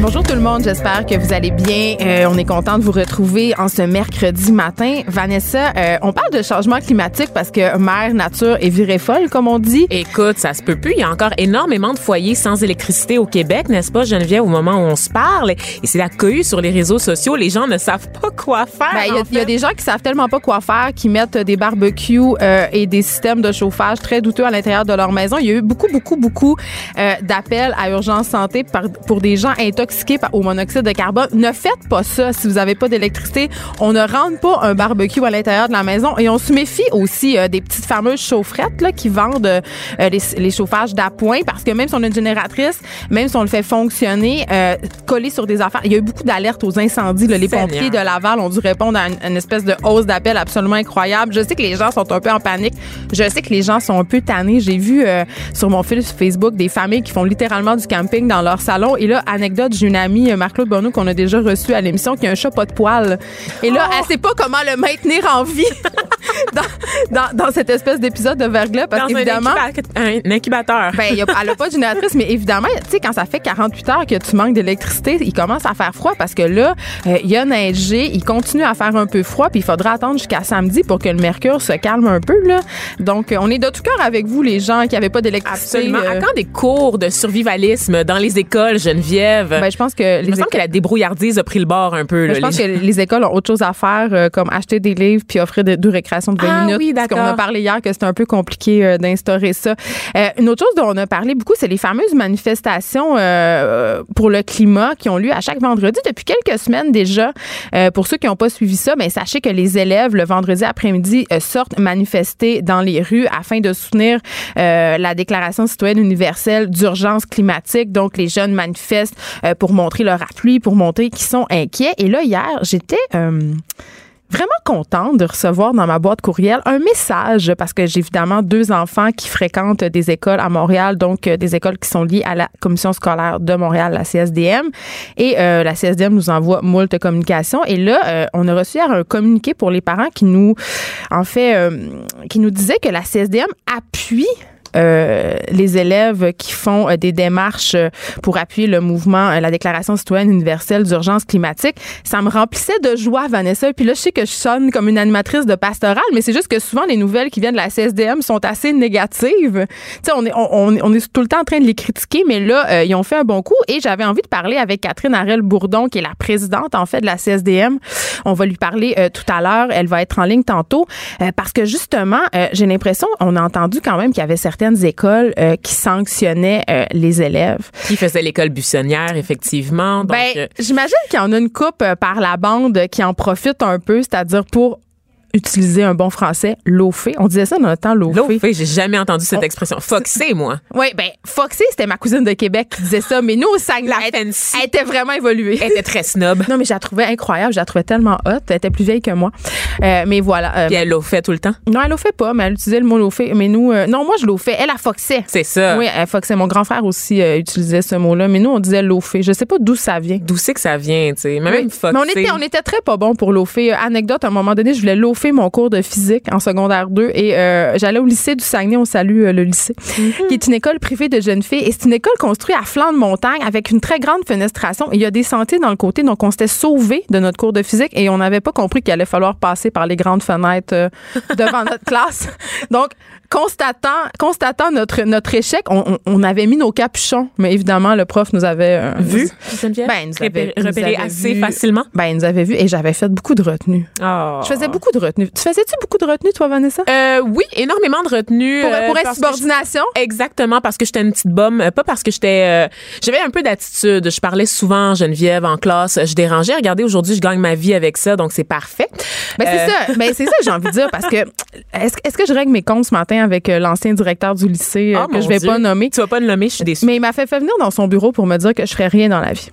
Bonjour tout le monde, j'espère que vous allez bien. Euh, on est content de vous retrouver en ce mercredi matin. Vanessa, euh, on parle de changement climatique parce que mère nature est virée folle, comme on dit. Écoute, ça se peut plus. Il y a encore énormément de foyers sans électricité au Québec, n'est-ce pas, Geneviève, au moment où on se parle? Et c'est la cohue sur les réseaux sociaux. Les gens ne savent pas quoi faire. Ben, Il y, a- en il y a des gens qui savent tellement pas quoi faire, qui mettent des barbecues euh, et des systèmes de chauffage très douteux à l'intérieur de leur maison. Il y a eu beaucoup, beaucoup, beaucoup euh, d'appels à urgence santé par- pour des gens intoxiqués au monoxyde de carbone. Ne faites pas ça si vous n'avez pas d'électricité. On ne rentre pas un barbecue à l'intérieur de la maison et on se méfie aussi euh, des petites fameuses chaufferettes là, qui vendent euh, les, les chauffages d'appoint parce que même si on a une génératrice, même si on le fait fonctionner, euh, coller sur des affaires, il y a eu beaucoup d'alertes aux incendies. là. les Seigneur. pompiers de Laval ont dû répondre à une, une espèce de hausse d'appel absolument incroyable. Je sais que les gens sont un peu en panique. Je sais que les gens sont un peu tannés. J'ai vu euh, sur mon fil Facebook des familles qui font littéralement du camping dans leur salon. Et là, anecdote, j'ai une amie, euh, Marc-Claude Bonneau, qu'on a déjà reçu à l'émission, qui a un chat pas de poils. Et là, elle sait pas comment le maintenir en vie dans, dans, dans cette espèce d'épisode de verglas parce un, qu'évidemment... incuba- un incubateur. Ben, y a- elle a pas de génératrice, mais évidemment, tu sais, quand ça fait 48 heures que tu manques d'électricité, il commence à faire froid parce que là, euh, il y a neigé, il continue à faire un peu froid, puis il faudra attendre jusqu'à samedi pour que le mercure se calme un peu, là. Donc, euh, on est de tout cœur avec vous, les gens qui avaient pas d'électricité. Absolument. euh, À quand des cours de survivalisme dans les écoles, Geneviève? ben, je pense que Il me semble que la débrouillardise a pris le bord un peu. Là, je pense les- que les écoles ont autre chose à faire, euh, comme acheter des livres puis offrir de- deux récréations de 20 Ah minutes. oui, Parce qu'on a parlé hier que c'était un peu compliqué euh, d'instaurer ça. Euh, une autre chose dont on a parlé beaucoup, c'est les fameuses manifestations pour le climat qui ont lieu à chaque vendredi depuis quelques semaines déjà. Pour ceux qui n'ont pas suivi ça, ben, sachez que les élèves, le vendredi après-midi, sortent manifester dans les rues afin de soutenir la Déclaration citoyenne universelle d'urgence climatique. Donc, les jeunes manifestent pour montrer leur appui, pour montrer qu'ils sont inquiets. Et là, hier, j'étais... euh, vraiment contente de recevoir dans ma boîte courriel un message parce que j'ai évidemment deux enfants qui fréquentent des écoles à Montréal, donc euh, des écoles qui sont liées à la commission scolaire de Montréal, la CSDM. Et euh, la CSDM nous envoie moult communications. Et là, on a reçu hier un communiqué pour les parents qui nous, en fait, qui nous disait que la CSDM appuie euh, les élèves qui font euh, des démarches euh, pour appuyer le mouvement, la Déclaration citoyenne universelle d'urgence climatique, ça me remplissait de joie, Vanessa. Puis là, je sais que je sonne comme une animatrice de pastorale, mais c'est juste que souvent, les nouvelles qui viennent de la CSDM sont assez négatives. Tu sais, on est, on, on- est tout le temps en train de les critiquer, mais là, ils ont fait un bon coup et j'avais envie de parler avec Catherine Harel-Bourdon, qui est la présidente, en fait, de la CSDM. On va lui parler tout à l'heure. Elle va être en ligne tantôt parce que justement, j'ai l'impression, on a entendu quand même qu'il y avait certaines écoles euh, qui sanctionnaient euh, les élèves. Qui faisait l'école buissonnière, effectivement. Donc, ben, euh, j'imagine qu'il y en a une coupe euh, par la bande qui en profite un peu, c'est-à-dire pour utiliser un bon français, loafer. On disait ça dans le temps. Loafé, j'ai jamais entendu cette On- expression. Foxé, moi. Oui, ben Foxy, c'était ma cousine de Québec qui disait ça, mais nous au Saguenay, elle, elle était vraiment évoluée. Elle était très snob. Non, mais je la trouvais incroyable, je la trouvais tellement hot. Elle était plus vieille que moi. Euh, mais voilà. euh, Puis elle loafait tout le temps? non, elle fait pas, mais elle utilisait le mot loafer. Mais nous, euh, non, moi je loafais. Elle a foxait. C'est ça. Oui, elle foxait. Mon grand frère aussi euh, utilisait ce mot-là, mais nous on disait loafer. Je sais pas d'où ça vient. D'où c'est que ça vient, tu sais. Même Oui. foxé. Mais on était, on était très pas bon pour loafer. Euh, Anecdote, à un moment donné, je voulais loafer mon cours de physique en secondaire 2 et euh, j'allais au lycée du Saguenay, on salue euh, le lycée, qui est une école privée de jeunes filles et c'est une école construite à flanc de montagne avec une très grande fenestration. Et Il y a des sentiers dans le côté, donc on s'était sauvés de notre cours de physique et on n'avait pas compris qu'il allait falloir passer par les grandes fenêtres euh, devant notre classe. Donc, constatant, constatant notre, notre échec, on, on- on avait mis nos capuchons, mais évidemment, le prof nous avait euh, Vu, Ben, il nous avait- repéré, il nous repéré avait assez vu. facilement. Ben, il nous avait vu et j'avais fait beaucoup de retenues. Oh. Je faisais beaucoup de retenues. Tu faisais-tu beaucoup de retenues, toi, Vanessa? Euh, oui, énormément de retenue. pour euh, pour je- Exactement, parce que j'étais une petite bombe, euh, pas parce que j'étais... euh, J'avais un peu d'attitude. Je parlais souvent, Geneviève, en classe. Je dérangeais. Regardez, aujourd'hui, je gagne ma vie avec ça, donc c'est parfait. Ben, c'est ça. Ben, c'est ça j'ai envie de dire parce que est-ce, est-ce que je règle mes comptes ce matin? Avec euh, l'ancien directeur du lycée euh, oh, que je vais Dieu. pas nommer? Tu vas pas le nommer, je suis déçue. Mais il m'a fait, fait venir dans son bureau pour me dire que je ferais rien dans la vie.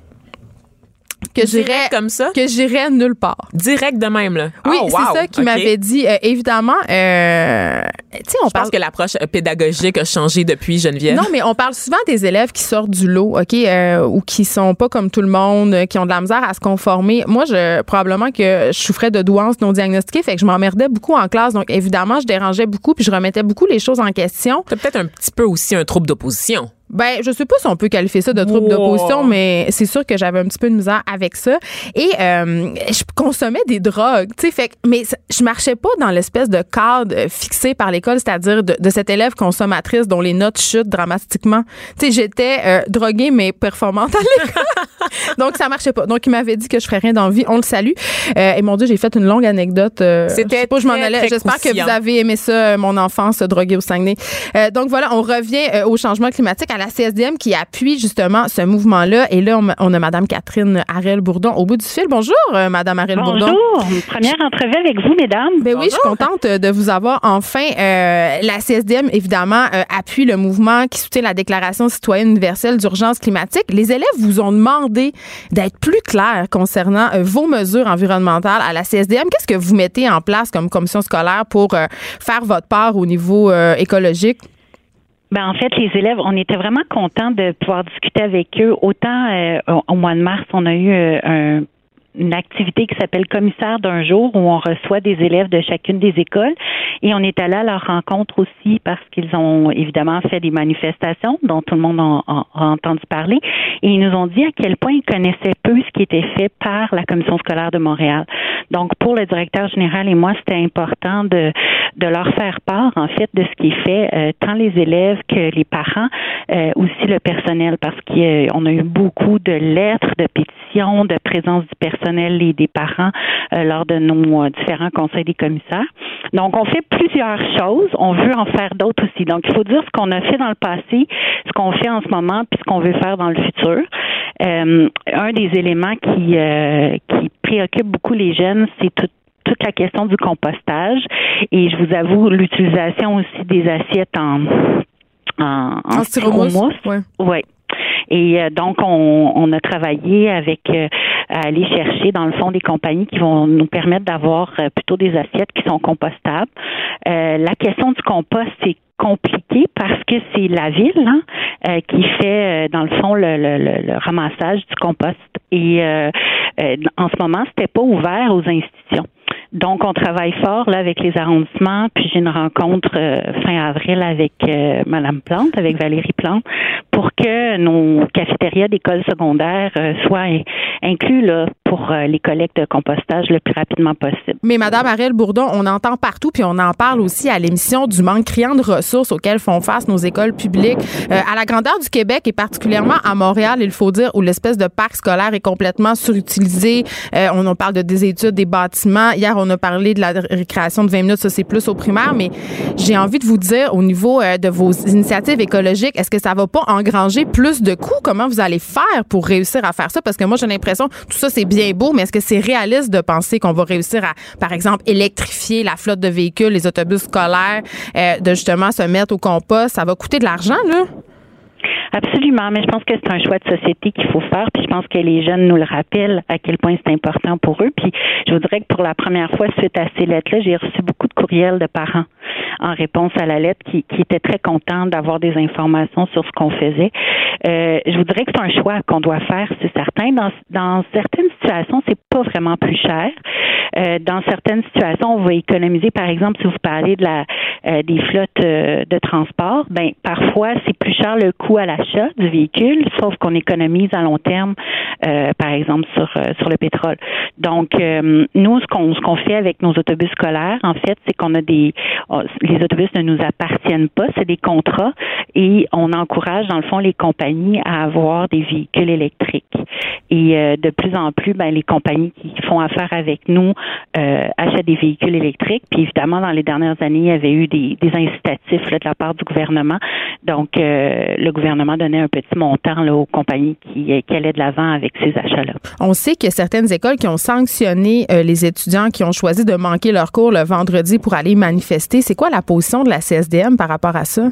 Que j'irais comme ça? que j'irais nulle part. Direct de même, là? Oui, Oh, c'est ça qu'il OK. m'avait dit. Euh, évidemment, euh, tu sais, on Je parle pense que l'approche euh, pédagogique a changé depuis Geneviève. Non, mais on parle souvent des élèves qui sortent du lot, OK, euh, ou qui sont pas comme tout le monde, qui ont de la misère à se conformer. Moi, je probablement que je souffrais de douance non diagnostiquée, fait que je m'emmerdais beaucoup en classe. Donc, évidemment, je dérangeais beaucoup, puis je remettais beaucoup les choses en question. T'as peut-être un petit peu aussi un trouble d'opposition. Ben, je sais pas si on peut qualifier ça de trouble Wow. d'opposition, mais c'est sûr que j'avais un petit peu de misère avec ça. Et euh, je consommais des drogues, tu sais, fait que- mais je marchais pas dans l'espèce de cadre euh, fixé par l'école, c'est-à-dire de, de cette élève consommatrice dont les notes chutent dramatiquement. Tu sais, j'étais euh, droguée mais performante à l'école. Donc ça marchait pas. Donc il m'avait dit que je ferais rien dans la vie. On le salue. Euh, et mon dieu, j'ai fait une longue anecdote. euh, C'était je sais pas je m'en allais. J'espère que vous avez aimé ça, euh, mon enfance euh, droguée au Saguenay. Euh, donc voilà, on revient euh, au changement climatique, à la CSDM qui appuie justement ce mouvement-là. Et là, on, on a Madame Catherine Harel-Bourdon au bout du fil. Bonjour, euh, Madame Harel-Bourdon. Bonjour, première entrevue avec vous, mesdames. Ben oui, je suis contente de vous avoir enfin. Euh, la CSDM, évidemment, euh, appuie le mouvement qui soutient la Déclaration citoyenne universelle d'urgence climatique. Les élèves vous ont demandé d'être plus clairs concernant euh, vos mesures environnementales à la CSDM. Qu'est-ce que vous mettez en place comme commission scolaire pour euh, faire votre part au niveau euh, écologique? Ben, en fait, les élèves, on était vraiment contents de pouvoir discuter avec eux. Autant au, mois de mars, on a eu un une activité qui s'appelle commissaire d'un jour où on reçoit des élèves de chacune des écoles et on est allé à leur rencontre aussi parce qu'ils ont évidemment fait des manifestations dont tout le monde a, a- a entendu parler et ils nous ont dit à quel point ils connaissaient peu ce qui était fait par la commission scolaire de Montréal. Donc pour le directeur général et moi, c'était important de de leur faire part en fait de ce qui est fait euh, tant les élèves que les parents euh, aussi le personnel parce qu'on a eu beaucoup de lettres de pétitions de présence du personnel et des parents euh, lors de nos euh, différents conseils des commissaires. Donc on fait plusieurs choses, on veut en faire d'autres aussi. Donc il faut dire ce qu'on a fait dans le passé, ce qu'on fait en ce moment puis ce qu'on veut faire dans le futur. Euh, un des éléments qui euh, qui préoccupe beaucoup les jeunes, c'est tout toute la question du compostage et je vous avoue l'utilisation aussi des assiettes en en, en styromousse. Ouais. Oui. Et euh, donc, on, on a travaillé avec euh, à aller chercher dans le fond des compagnies qui vont nous permettre d'avoir euh, plutôt des assiettes qui sont compostables. Euh, la question du compost, c'est compliqué parce que c'est la ville hein, euh, qui fait euh, dans le fond le, le, le, ramassage du compost. Et euh, en ce moment, c'était pas ouvert aux institutions. Donc, on travaille fort là avec les arrondissements. Puis j'ai une rencontre euh, fin avril avec euh, Madame Plante, avec Valérie Plante, pour que nos cafétérias d'école secondaire euh, soient in- inclus là pour euh, les collectes de compostage le plus rapidement possible. Mais Madame Ariel Bourdon, on entend partout, puis on en parle aussi à l'émission du manque criant de ressources auxquelles font face nos écoles publiques. Euh, à la grandeur du Québec et particulièrement à Montréal, il faut dire, où l'espèce de parc scolaire est complètement surutilisé. Euh, on en parle de des études des bâtiments. Hier, a parlé de la récréation de 20 minutes, ça c'est plus au primaire, mais j'ai envie de vous dire, au niveau euh, de vos initiatives écologiques, est-ce que ça va pas engranger plus de coûts? Comment vous allez faire pour réussir à faire ça? Parce que moi, j'ai l'impression, tout ça, c'est bien beau, mais est-ce que c'est réaliste de penser qu'on va réussir à, par exemple, électrifier la flotte de véhicules, les autobus scolaires, euh, de justement se mettre au compost? Ça va coûter de l'argent, là? Absolument, mais je pense que c'est un choix de société qu'il faut faire. Puis je pense que les jeunes nous le rappellent à quel point c'est important pour eux. Puis je vous dirais que pour la première fois suite à ces lettres-là, j'ai reçu beaucoup de courriels de parents en réponse à la lettre qui, qui étaient très contents d'avoir des informations sur ce qu'on faisait. Euh, je vous dirais que c'est un choix qu'on doit faire, c'est certain. Dans, dans certaines situations, c'est pas vraiment plus cher. Euh, dans certaines situations, on va économiser. Par exemple, si vous parlez de la euh, des flottes euh, de transport, ben parfois c'est plus cher le coût à l'achat du véhicule, sauf qu'on économise à long terme, euh, par exemple sur euh, sur le pétrole. Donc nous, ce qu'on ce qu'on fait avec nos autobus scolaires, en fait, c'est qu'on a des les autobus ne nous appartiennent pas, c'est des contrats et on encourage dans le fond les compagnies à avoir des véhicules électriques. Et euh, de plus en plus, ben, les compagnies qui font affaire avec nous euh, achètent des véhicules électriques. Puis évidemment, dans les dernières années, il y avait eu des, des incitatifs là, de la part du gouvernement. Donc, euh, le gouvernement donnait un petit montant là, aux compagnies qui, qui allaient de l'avant avec ces achats-là. On sait qu'il y a certaines écoles qui ont sanctionné euh, les étudiants qui ont choisi de manquer leur cours le vendredi pour aller manifester. C'est quoi la position de la CSDM par rapport à ça?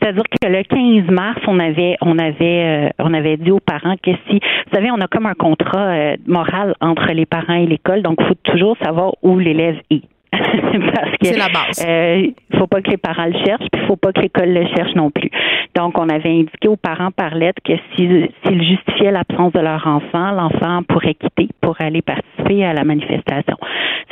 C'est-à-dire que le 15 mars, on avait, on avait, euh, on avait dit aux parents que si, vous savez, on a comme un contrat euh, moral entre les parents et l'école, donc il faut toujours savoir où l'élève est. parce que C'est la base. euh, faut pas que les parents le cherchent, puis faut pas que l'école le cherche non plus. Donc, on avait indiqué aux parents par lettre que si- s'ils justifiaient l'absence de leur enfant, l'enfant pourrait quitter pour aller participer à la manifestation.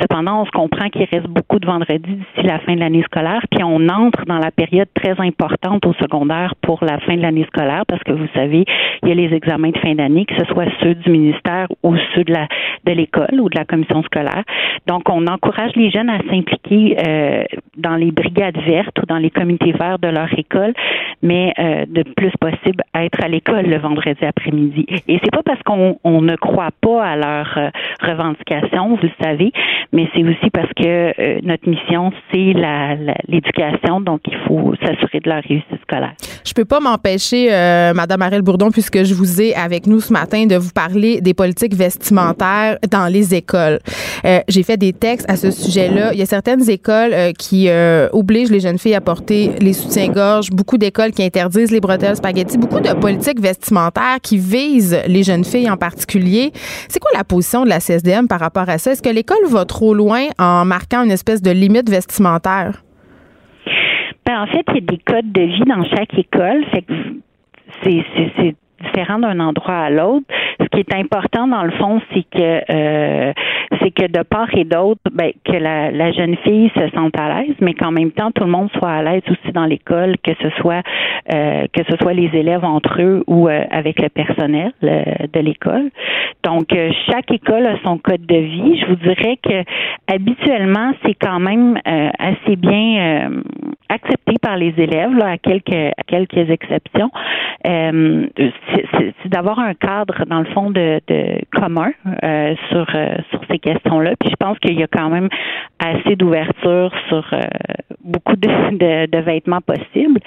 Cependant, on se comprend qu'il reste beaucoup de vendredis d'ici la fin de l'année scolaire, puis on entre dans la période très importante au secondaire pour la fin de l'année scolaire, parce que vous savez, il y a les examens de fin d'année, que ce soit ceux du ministère ou ceux de la de l'école ou de la commission scolaire. Donc, on encourage les jeunes à s'impliquer euh, dans les brigades vertes ou dans les comités verts de leur école, mais euh, de plus possible être à l'école le vendredi après-midi. Et c'est pas parce qu'on on ne croit pas à leurs euh, revendications, vous le savez, mais c'est aussi parce que notre mission c'est l'éducation, donc il faut s'assurer de leur réussite scolaire. Je peux pas m'empêcher, Madame Ariel Bourdon, puisque je vous ai avec nous ce matin, de vous parler des politiques vestimentaires dans les écoles. J'ai fait des textes à ce sujet-là. Il y a certaines écoles euh, qui euh, obligent les jeunes filles à porter les soutiens-gorge, beaucoup d'écoles qui interdisent les bretelles spaghetti, beaucoup de politiques vestimentaires qui visent les jeunes filles en particulier. C'est quoi la position de la CSDM par rapport à ça? Est-ce que l'école va trop loin en marquant une espèce de limite vestimentaire? Ben, en fait, il y a des codes de vie dans chaque école. C'est différent d'un endroit à l'autre. Ce qui est important, dans le fond, c'est que euh, c'est que de part et d'autre, ben, que la, la jeune fille se sente à l'aise, mais qu'en même temps, tout le monde soit à l'aise aussi dans l'école, que ce soit euh, que ce soit les élèves entre eux ou euh, avec le personnel euh, de l'école. Donc, euh, chaque école a son code de vie. Je vous dirais que habituellement, c'est quand même euh, assez bien accepté par les élèves, là, à quelques à quelques exceptions. C'est d'avoir un cadre dans le fond de, de commun euh, sur euh, sur ces questions-là. Puis je pense qu'il y a quand même assez d'ouverture sur euh, beaucoup de, de, de vêtements possibles.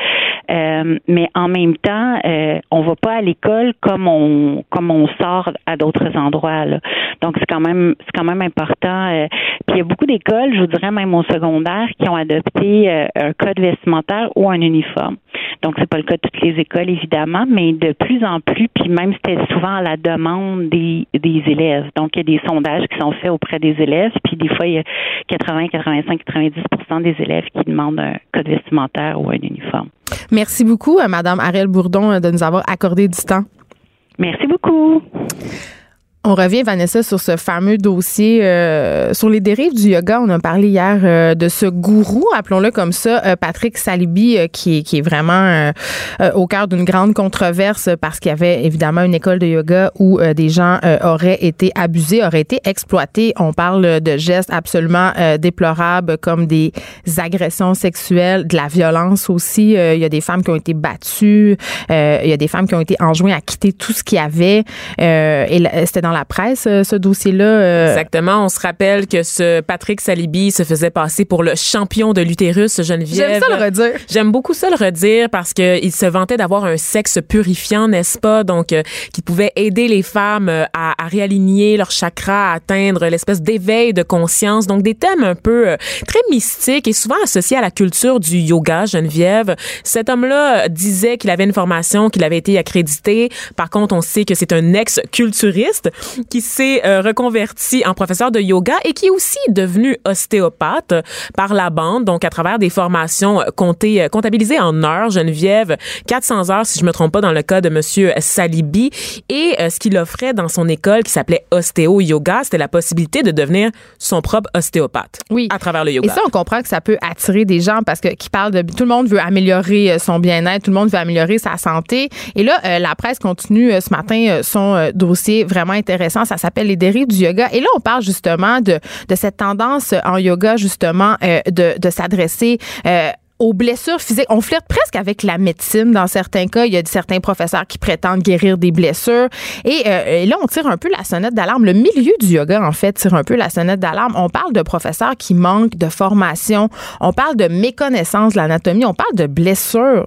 Euh, mais en même temps, euh, on va pas à l'école comme on comme on sort à d'autres endroits. Là. Donc c'est quand même c'est quand même important. euh, puis il y a beaucoup d'écoles, je vous dirais même au secondaire, qui ont adopté euh, un code vestimentaire ou un uniforme. Donc c'est pas le cas de toutes les écoles évidemment, mais de plus en plus, puis même c'était souvent à la demande des, des élèves. Donc il y a des sondages qui sont faits auprès des élèves, puis des fois il y a 80, 85, 90% des élèves qui demandent un code vestimentaire ou un uniforme. Merci beaucoup, euh, Madame Ariel Bourdon, euh, de nous avoir accordé du temps. Merci beaucoup. On revient, Vanessa, sur ce fameux dossier euh, sur les dérives du yoga. On a parlé hier euh, de ce gourou, appelons-le comme ça, euh, Patrick Salibi, euh, qui, est, qui est vraiment euh, euh, au cœur d'une grande controverse parce qu'il y avait évidemment une école de yoga où des gens auraient été abusés, auraient été exploités. On parle de gestes absolument déplorables comme des agressions sexuelles, de la violence aussi. Il y a des femmes qui ont été battues, il y a des femmes qui ont été enjointes à quitter tout ce qu'il y avait. Et c'était dans la presse, euh, ce dossier-là. euh, Exactement. On se rappelle que ce Patrick Salibi se faisait passer pour le champion de l'utérus, Geneviève. J'aime ça le redire. J'aime beaucoup ça le redire parce que il se vantait d'avoir un sexe purifiant, n'est-ce pas? Donc, euh, qui pouvait aider les femmes euh, à, à réaligner leur chakra, à atteindre l'espèce d'éveil de conscience. Donc, des thèmes un peu euh, très mystiques et souvent associés à la culture du yoga, Geneviève. Cet homme-là disait qu'il avait une formation, qu'il avait été accrédité. Par contre, on sait que c'est un ex-culturiste qui s'est euh, reconverti en professeur de yoga et qui est aussi devenu ostéopathe par la bande, donc à travers des formations euh, comptées, euh, comptabilisées en heures, Geneviève, 400 heures si je me trompe pas dans le cas de monsieur Salibi et euh, ce qu'il offrait dans son école qui s'appelait Ostéo Yoga, c'était la possibilité de devenir son propre ostéopathe Oui. à travers le Et yoga. ça, on comprend que ça peut attirer des gens parce que qui parlent de tout le monde veut améliorer son bien-être, tout le monde veut améliorer sa santé. Et là, euh, la presse continue ce matin son dossier vraiment intéressant. Ça s'appelle les dérives du yoga. Et là, on parle justement de, de cette tendance en yoga justement euh, de, s'adresser. euh, aux blessures physiques. On flirte presque avec la médecine dans certains cas. Il y a certains professeurs qui prétendent guérir des blessures. Et, euh, et là, on tire un peu la sonnette d'alarme. Le milieu du yoga, en fait, tire un peu la sonnette d'alarme. On parle de professeurs qui manquent de formation. On parle de méconnaissance de l'anatomie. On parle de blessures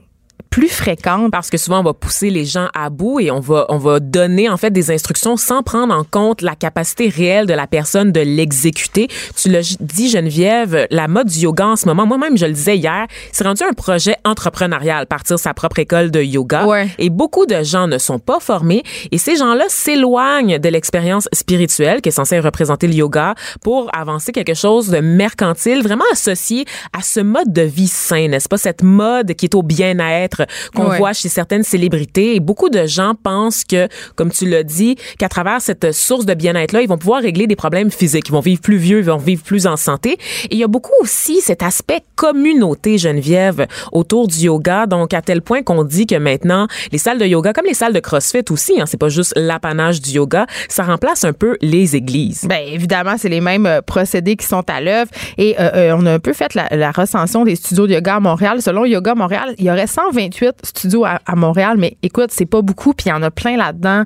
plus fréquente. Parce que souvent, on va pousser les gens à bout et on va, on va donner en fait des instructions sans prendre en compte la capacité réelle de la personne de l'exécuter. Tu l'as dit, Geneviève, la mode du yoga en ce moment, moi-même, je le disais hier, c'est rendu un projet entrepreneurial, partir sa propre école de yoga. Et beaucoup de gens ne sont pas formés et ces gens-là s'éloignent de l'expérience spirituelle qui est censée représenter le yoga pour avancer quelque chose de mercantile, vraiment associé à ce mode de vie sain, n'est-ce pas? Cette mode qui est au bien-être qu'on voit chez certaines célébrités. Et beaucoup de gens pensent que, comme tu l'as dit, qu'à travers cette source de bien-être-là, ils vont pouvoir régler des problèmes physiques. Ils vont vivre plus vieux, ils vont vivre plus en santé. Et il y a beaucoup aussi cet aspect communauté, Geneviève, autour du yoga. Donc, à tel point qu'on dit que maintenant, les salles de yoga, comme les salles de CrossFit aussi, hein, c'est pas juste l'apanage du yoga, ça remplace un peu les églises. Bien, évidemment, c'est les mêmes euh, procédés qui sont à l'œuvre. Et euh, euh, on a un peu fait la, la, recension des studios de yoga à Montréal. Selon Yoga Montréal, il y aurait 128 studios à, à Montréal, mais écoute, c'est pas beaucoup, puis il y en a plein là-dedans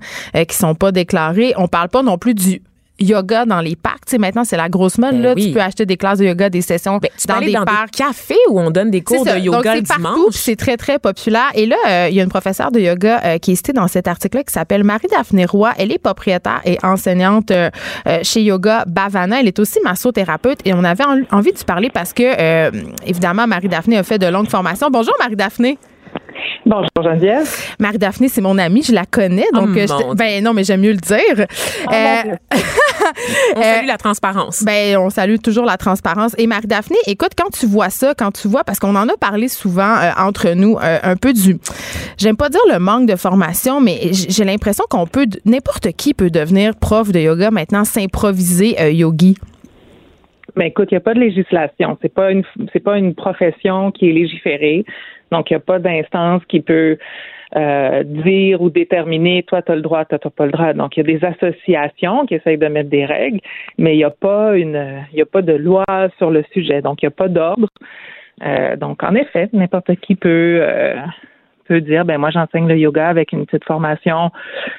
qui sont pas déclarés. On parle pas non plus du yoga dans les parcs. Tu sais, maintenant, c'est la grosse mode. Ben là, Tu peux acheter des classes de yoga, des sessions ben, dans des parcs. cafés où on donne des cours de yoga Donc, le dimanche. C'est très, très populaire. Et là, euh, il y a une professeure de yoga euh, qui est citée dans cet article-là qui s'appelle Marie-Daphné Roy. Elle est propriétaire et enseignante euh, chez Yoga Bavana. Elle est aussi massothérapeute et on avait envie de parler parce que, évidemment, Marie-Daphné a fait de longues formations. Bonjour, Marie-Daphné. Bonjour Geneviève. Marie-Daphné, c'est mon amie, je la connais. Donc, oh, ben non, mais j'aime mieux le dire. Oh, euh, on salue la transparence. Ben, on salue toujours la transparence. Et Marie-Daphné, écoute, quand tu vois ça, quand tu vois, parce qu'on en a parlé souvent euh, entre nous, euh, un peu du, j'aime pas dire le manque de formation, mais j'ai l'impression qu'on peut, n'importe qui peut devenir prof de yoga maintenant, s'improviser yogi. Ben écoute, il n'y a pas de législation. C'est pas une c'est pas une profession qui est légiférée. Donc, il n'y a pas d'instance qui peut euh, dire ou déterminer toi tu as le droit, toi tu pas le droit. Donc il y a des associations qui essayent de mettre des règles, mais il n'y a pas une il y a pas de loi sur le sujet. Donc il n'y a pas d'ordre. Euh, donc en effet, n'importe qui peut euh, peut dire ben moi j'enseigne le yoga avec une petite formation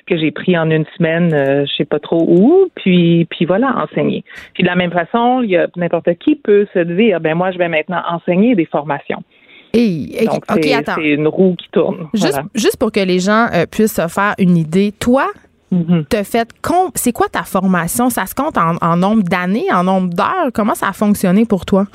que j'ai pris en une semaine, euh, je sais pas trop où, puis puis voilà enseigner. Puis de la même façon, il y a n'importe qui peut se dire ben moi je vais maintenant enseigner des formations. Et, Donc, c'est une roue qui tourne. Juste, juste pour que les gens euh, puissent se faire une idée, toi, mm fait c'est quoi ta formation? Ça se compte en, en nombre d'années, en nombre d'heures? Comment ça a fonctionné pour toi?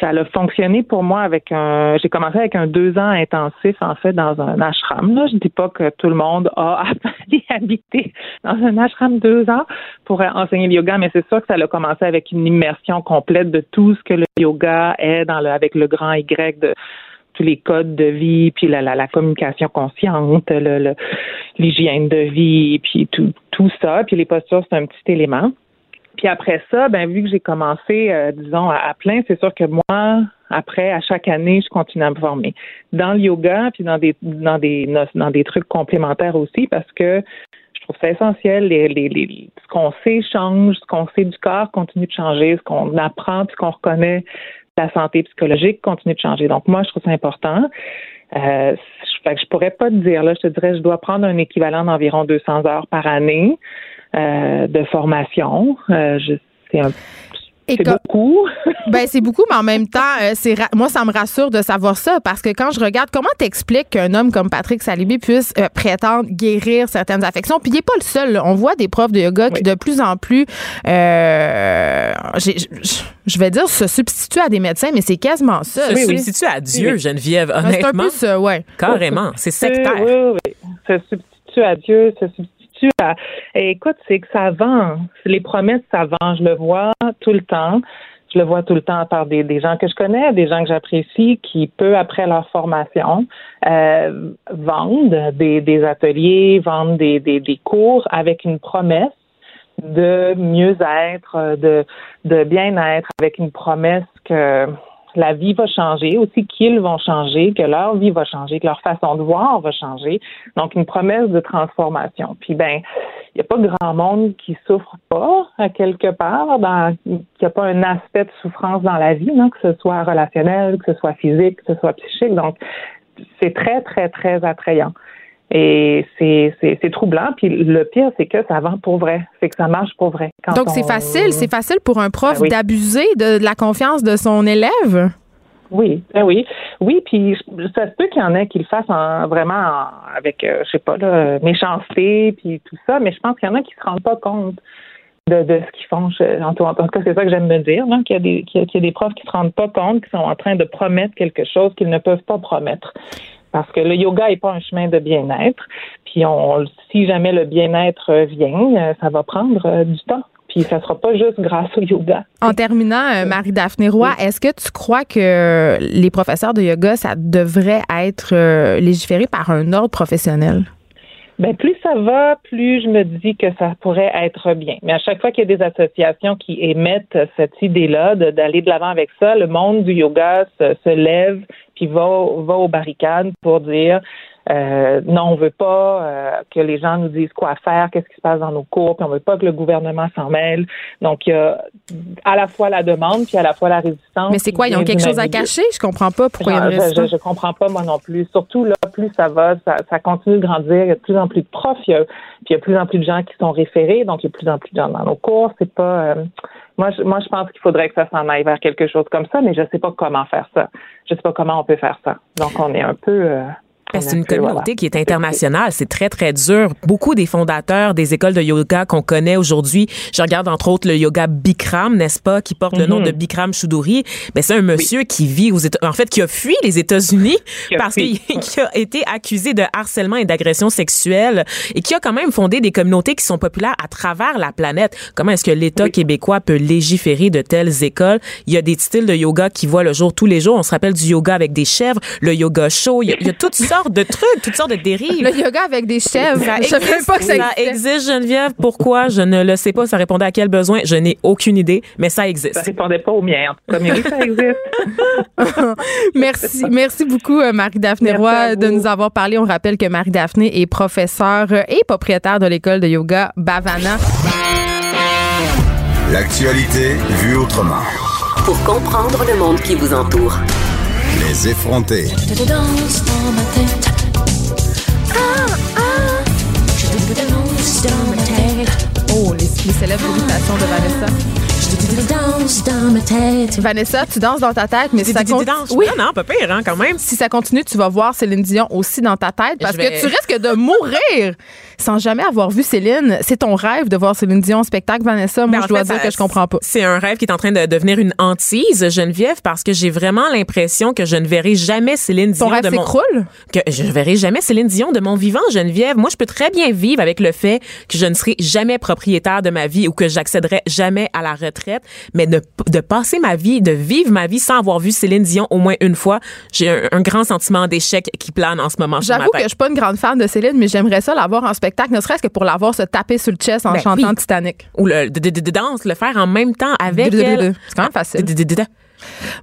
Ça a fonctionné pour moi avec un. J'ai commencé avec un deux ans intensif en fait dans un ashram. Là, je dis pas que tout le monde a habité dans un ashram deux ans pour enseigner le yoga, mais c'est sûr que ça a commencé avec une immersion complète de tout ce que le yoga est dans le avec le grand Y de tous les codes de vie, puis la, la, la communication consciente, l'hygiène de vie, puis tout, tout ça. Puis les postures, c'est un petit élément. Puis après ça, ben vu que j'ai commencé, euh, disons, à, plein, c'est sûr que moi, après, à chaque année, je continue à me former. Dans le yoga, puis dans des dans des dans des trucs complémentaires aussi, parce que je trouve ça essentiel. Les, les, les ce qu'on sait change, ce qu'on sait du corps continue de changer, ce qu'on apprend, puis qu'on reconnaît, la santé psychologique continue de changer. Donc moi, je trouve ça important. Euh, je, je pourrais pas te dire là, je te dirais, je dois prendre un équivalent d'environ 200 heures par année. Euh, de formation. Euh, c'est un c'est beaucoup. ben c'est beaucoup, mais en même temps, euh, c'est moi ça me rassure de savoir ça parce que quand je regarde comment t'expliques qu'un homme comme Patrick Salibi puisse prétendre guérir certaines affections, puis il n'est pas le seul. On voit des profs de yoga qui de plus en plus, je vais dire, se substituent à des médecins, mais c'est quasiment ça. Se substituent à Dieu, Geneviève, honnêtement. C'est un peu ça, ouais. Carrément, c'est sectaire. Oui, oui, Se substitue à Dieu, se substitue écoute, c'est que ça vend. Les promesses, ça vend. Je le vois tout le temps. Je le vois tout le temps par des, des gens que je connais, des gens que j'apprécie, qui, peu après leur formation, euh, vendent des, ateliers, vendent des, des, des cours avec une promesse de mieux-être, de, de bien-être, avec une promesse que la vie va changer, aussi qu'ils vont changer, que leur vie va changer, que leur façon de voir va changer. Donc, une promesse de transformation. Puis, ben, il n'y a pas grand monde qui souffre pas, à quelque part, dans, qu'il n'y a pas un aspect de souffrance dans la vie, non, que ce soit relationnel, que ce soit physique, que ce soit psychique. Donc, c'est très, très, très attrayant. Et c'est, troublant. Puis le pire, c'est que ça vend pour vrai. C'est que ça marche pour vrai. Donc, c'est facile. C'est facile pour un prof ben d'abuser de, la confiance de son élève? Oui, ben oui. Oui, puis ça se peut qu'il y en ait qui le fassent en, vraiment en- avec, euh, je sais pas, là, méchanceté, puis tout ça, mais je pense qu'il y en a qui se rendent pas compte de, de ce qu'ils font. Je- en, tout, en tout cas, c'est ça que j'aime me dire, qu'il y, a des, qu'il y a- qu'il y a des profs qui se rendent pas compte, qui sont en train de promettre quelque chose qu'ils ne peuvent pas promettre. Parce que le yoga n'est pas un chemin de bien-être. Puis on, si jamais le bien-être vient, euh, ça va prendre euh, du temps. Puis ça sera pas juste grâce au yoga. En terminant, euh, Marie-Daphné Roy, est-ce que tu crois que les professeurs de yoga, ça devrait être légiféré par un ordre professionnel? Ben plus ça va, plus je me dis que ça pourrait être bien. Mais à chaque fois qu'il y a des associations qui émettent cette idée-là d'aller de l'avant avec ça, le monde du yoga se, se lève puis va, va aux barricades pour dire euh, non, on veut pas euh, que les gens nous disent quoi faire, qu'est-ce qui se passe dans nos cours, puis on veut pas que le gouvernement s'en mêle. Donc il y a à la fois la demande puis à la fois la résistance. Mais c'est quoi? Ils ont quelque chose à cacher? Je comprends pas pourquoi il y a une Je, je, comprends pas moi non plus. Surtout là, plus ça va, ça, ça continue de grandir. Il y a de plus en plus de profs, il y a, puis il y a de plus en plus de gens qui sont référés, donc il y a de plus en plus de gens dans nos cours. C'est pas. euh, moi, je, moi, je pense qu'il faudrait que ça s'en aille vers quelque chose comme ça, mais je sais pas comment faire ça. Je sais pas comment on peut faire ça. Donc on est un peu. Est c'est un une communauté voilà. qui est internationale. C'est très, très dur. Beaucoup des fondateurs des écoles de yoga qu'on connaît aujourd'hui, je regarde entre autres le yoga Bikram, n'est-ce pas, qui porte le nom Mhm. de Bikram Choudhury. Ben, c'est un monsieur qui vit aux États, en fait, qui a fui les États-Unis parce qu'il qui a été accusé de harcèlement et d'agression sexuelle et qui a quand même fondé des communautés qui sont populaires à travers la planète. Comment est-ce que l'État québécois peut légiférer de telles écoles? Il y a des styles de yoga qui voient le jour tous les jours. On se rappelle du yoga avec des chèvres, le yoga chaud. Il y a, il y a toutes sortes de trucs, toutes sortes de dérives. Le yoga avec des chèvres. Ça je savais même pas que ça ça existe, Geneviève. Pourquoi? Je ne le sais pas. Ça répondait à quel besoin? Je n'ai aucune idée, mais ça Ça existe. répondait pas au mien, en tout cas, mais oui, ça existe. Merci, merci beaucoup, euh, Marie-Daphné Roy, de nous avoir parlé. On rappelle que Marie-Daphné est professeure et propriétaire de l'école de yoga Bavana. L'actualité vue autrement. Pour comprendre le monde qui vous entoure. Les effronter. Je te danse les, célèbres imitations de Vanessa. Dans ma tête. Vanessa, tu danses dans ta tête, mais si ça, Dis- dis- con- danse. oui, Non, non, pas pire, hein, quand même. si ça continue, tu vas voir Céline Dion aussi dans ta tête parce vais- que tu risques de mourir sans jamais avoir vu Céline. C'est ton rêve de voir Céline Dion en spectacle, Vanessa. Moi, Ben, en je dois fait, dire ça- que je comprends pas. C'est un rêve qui est en train de devenir une hantise, Geneviève, parce que j'ai vraiment l'impression que je ne verrai jamais Céline Dion Ton rêve de mon s'écroule? que je ne verrai jamais Céline Dion de mon vivant, Geneviève. Moi, je peux très bien vivre avec le fait que je ne serai jamais propriétaire de ma vie ou que j'accéderai jamais à la retraite, mais de, de passer ma vie, de vivre ma vie sans avoir vu Céline Dion au moins une fois, j'ai un, un grand sentiment d'échec qui plane en ce moment J'avoue que je suis pas une grande fan de Céline, mais j'aimerais ça l'avoir en spectacle, ne serait-ce que pour l'avoir se taper sur le chest en Ben chantant oui. Titanic. Ou le de, de, de- de danse, le faire en même temps avec. C'est quand même facile.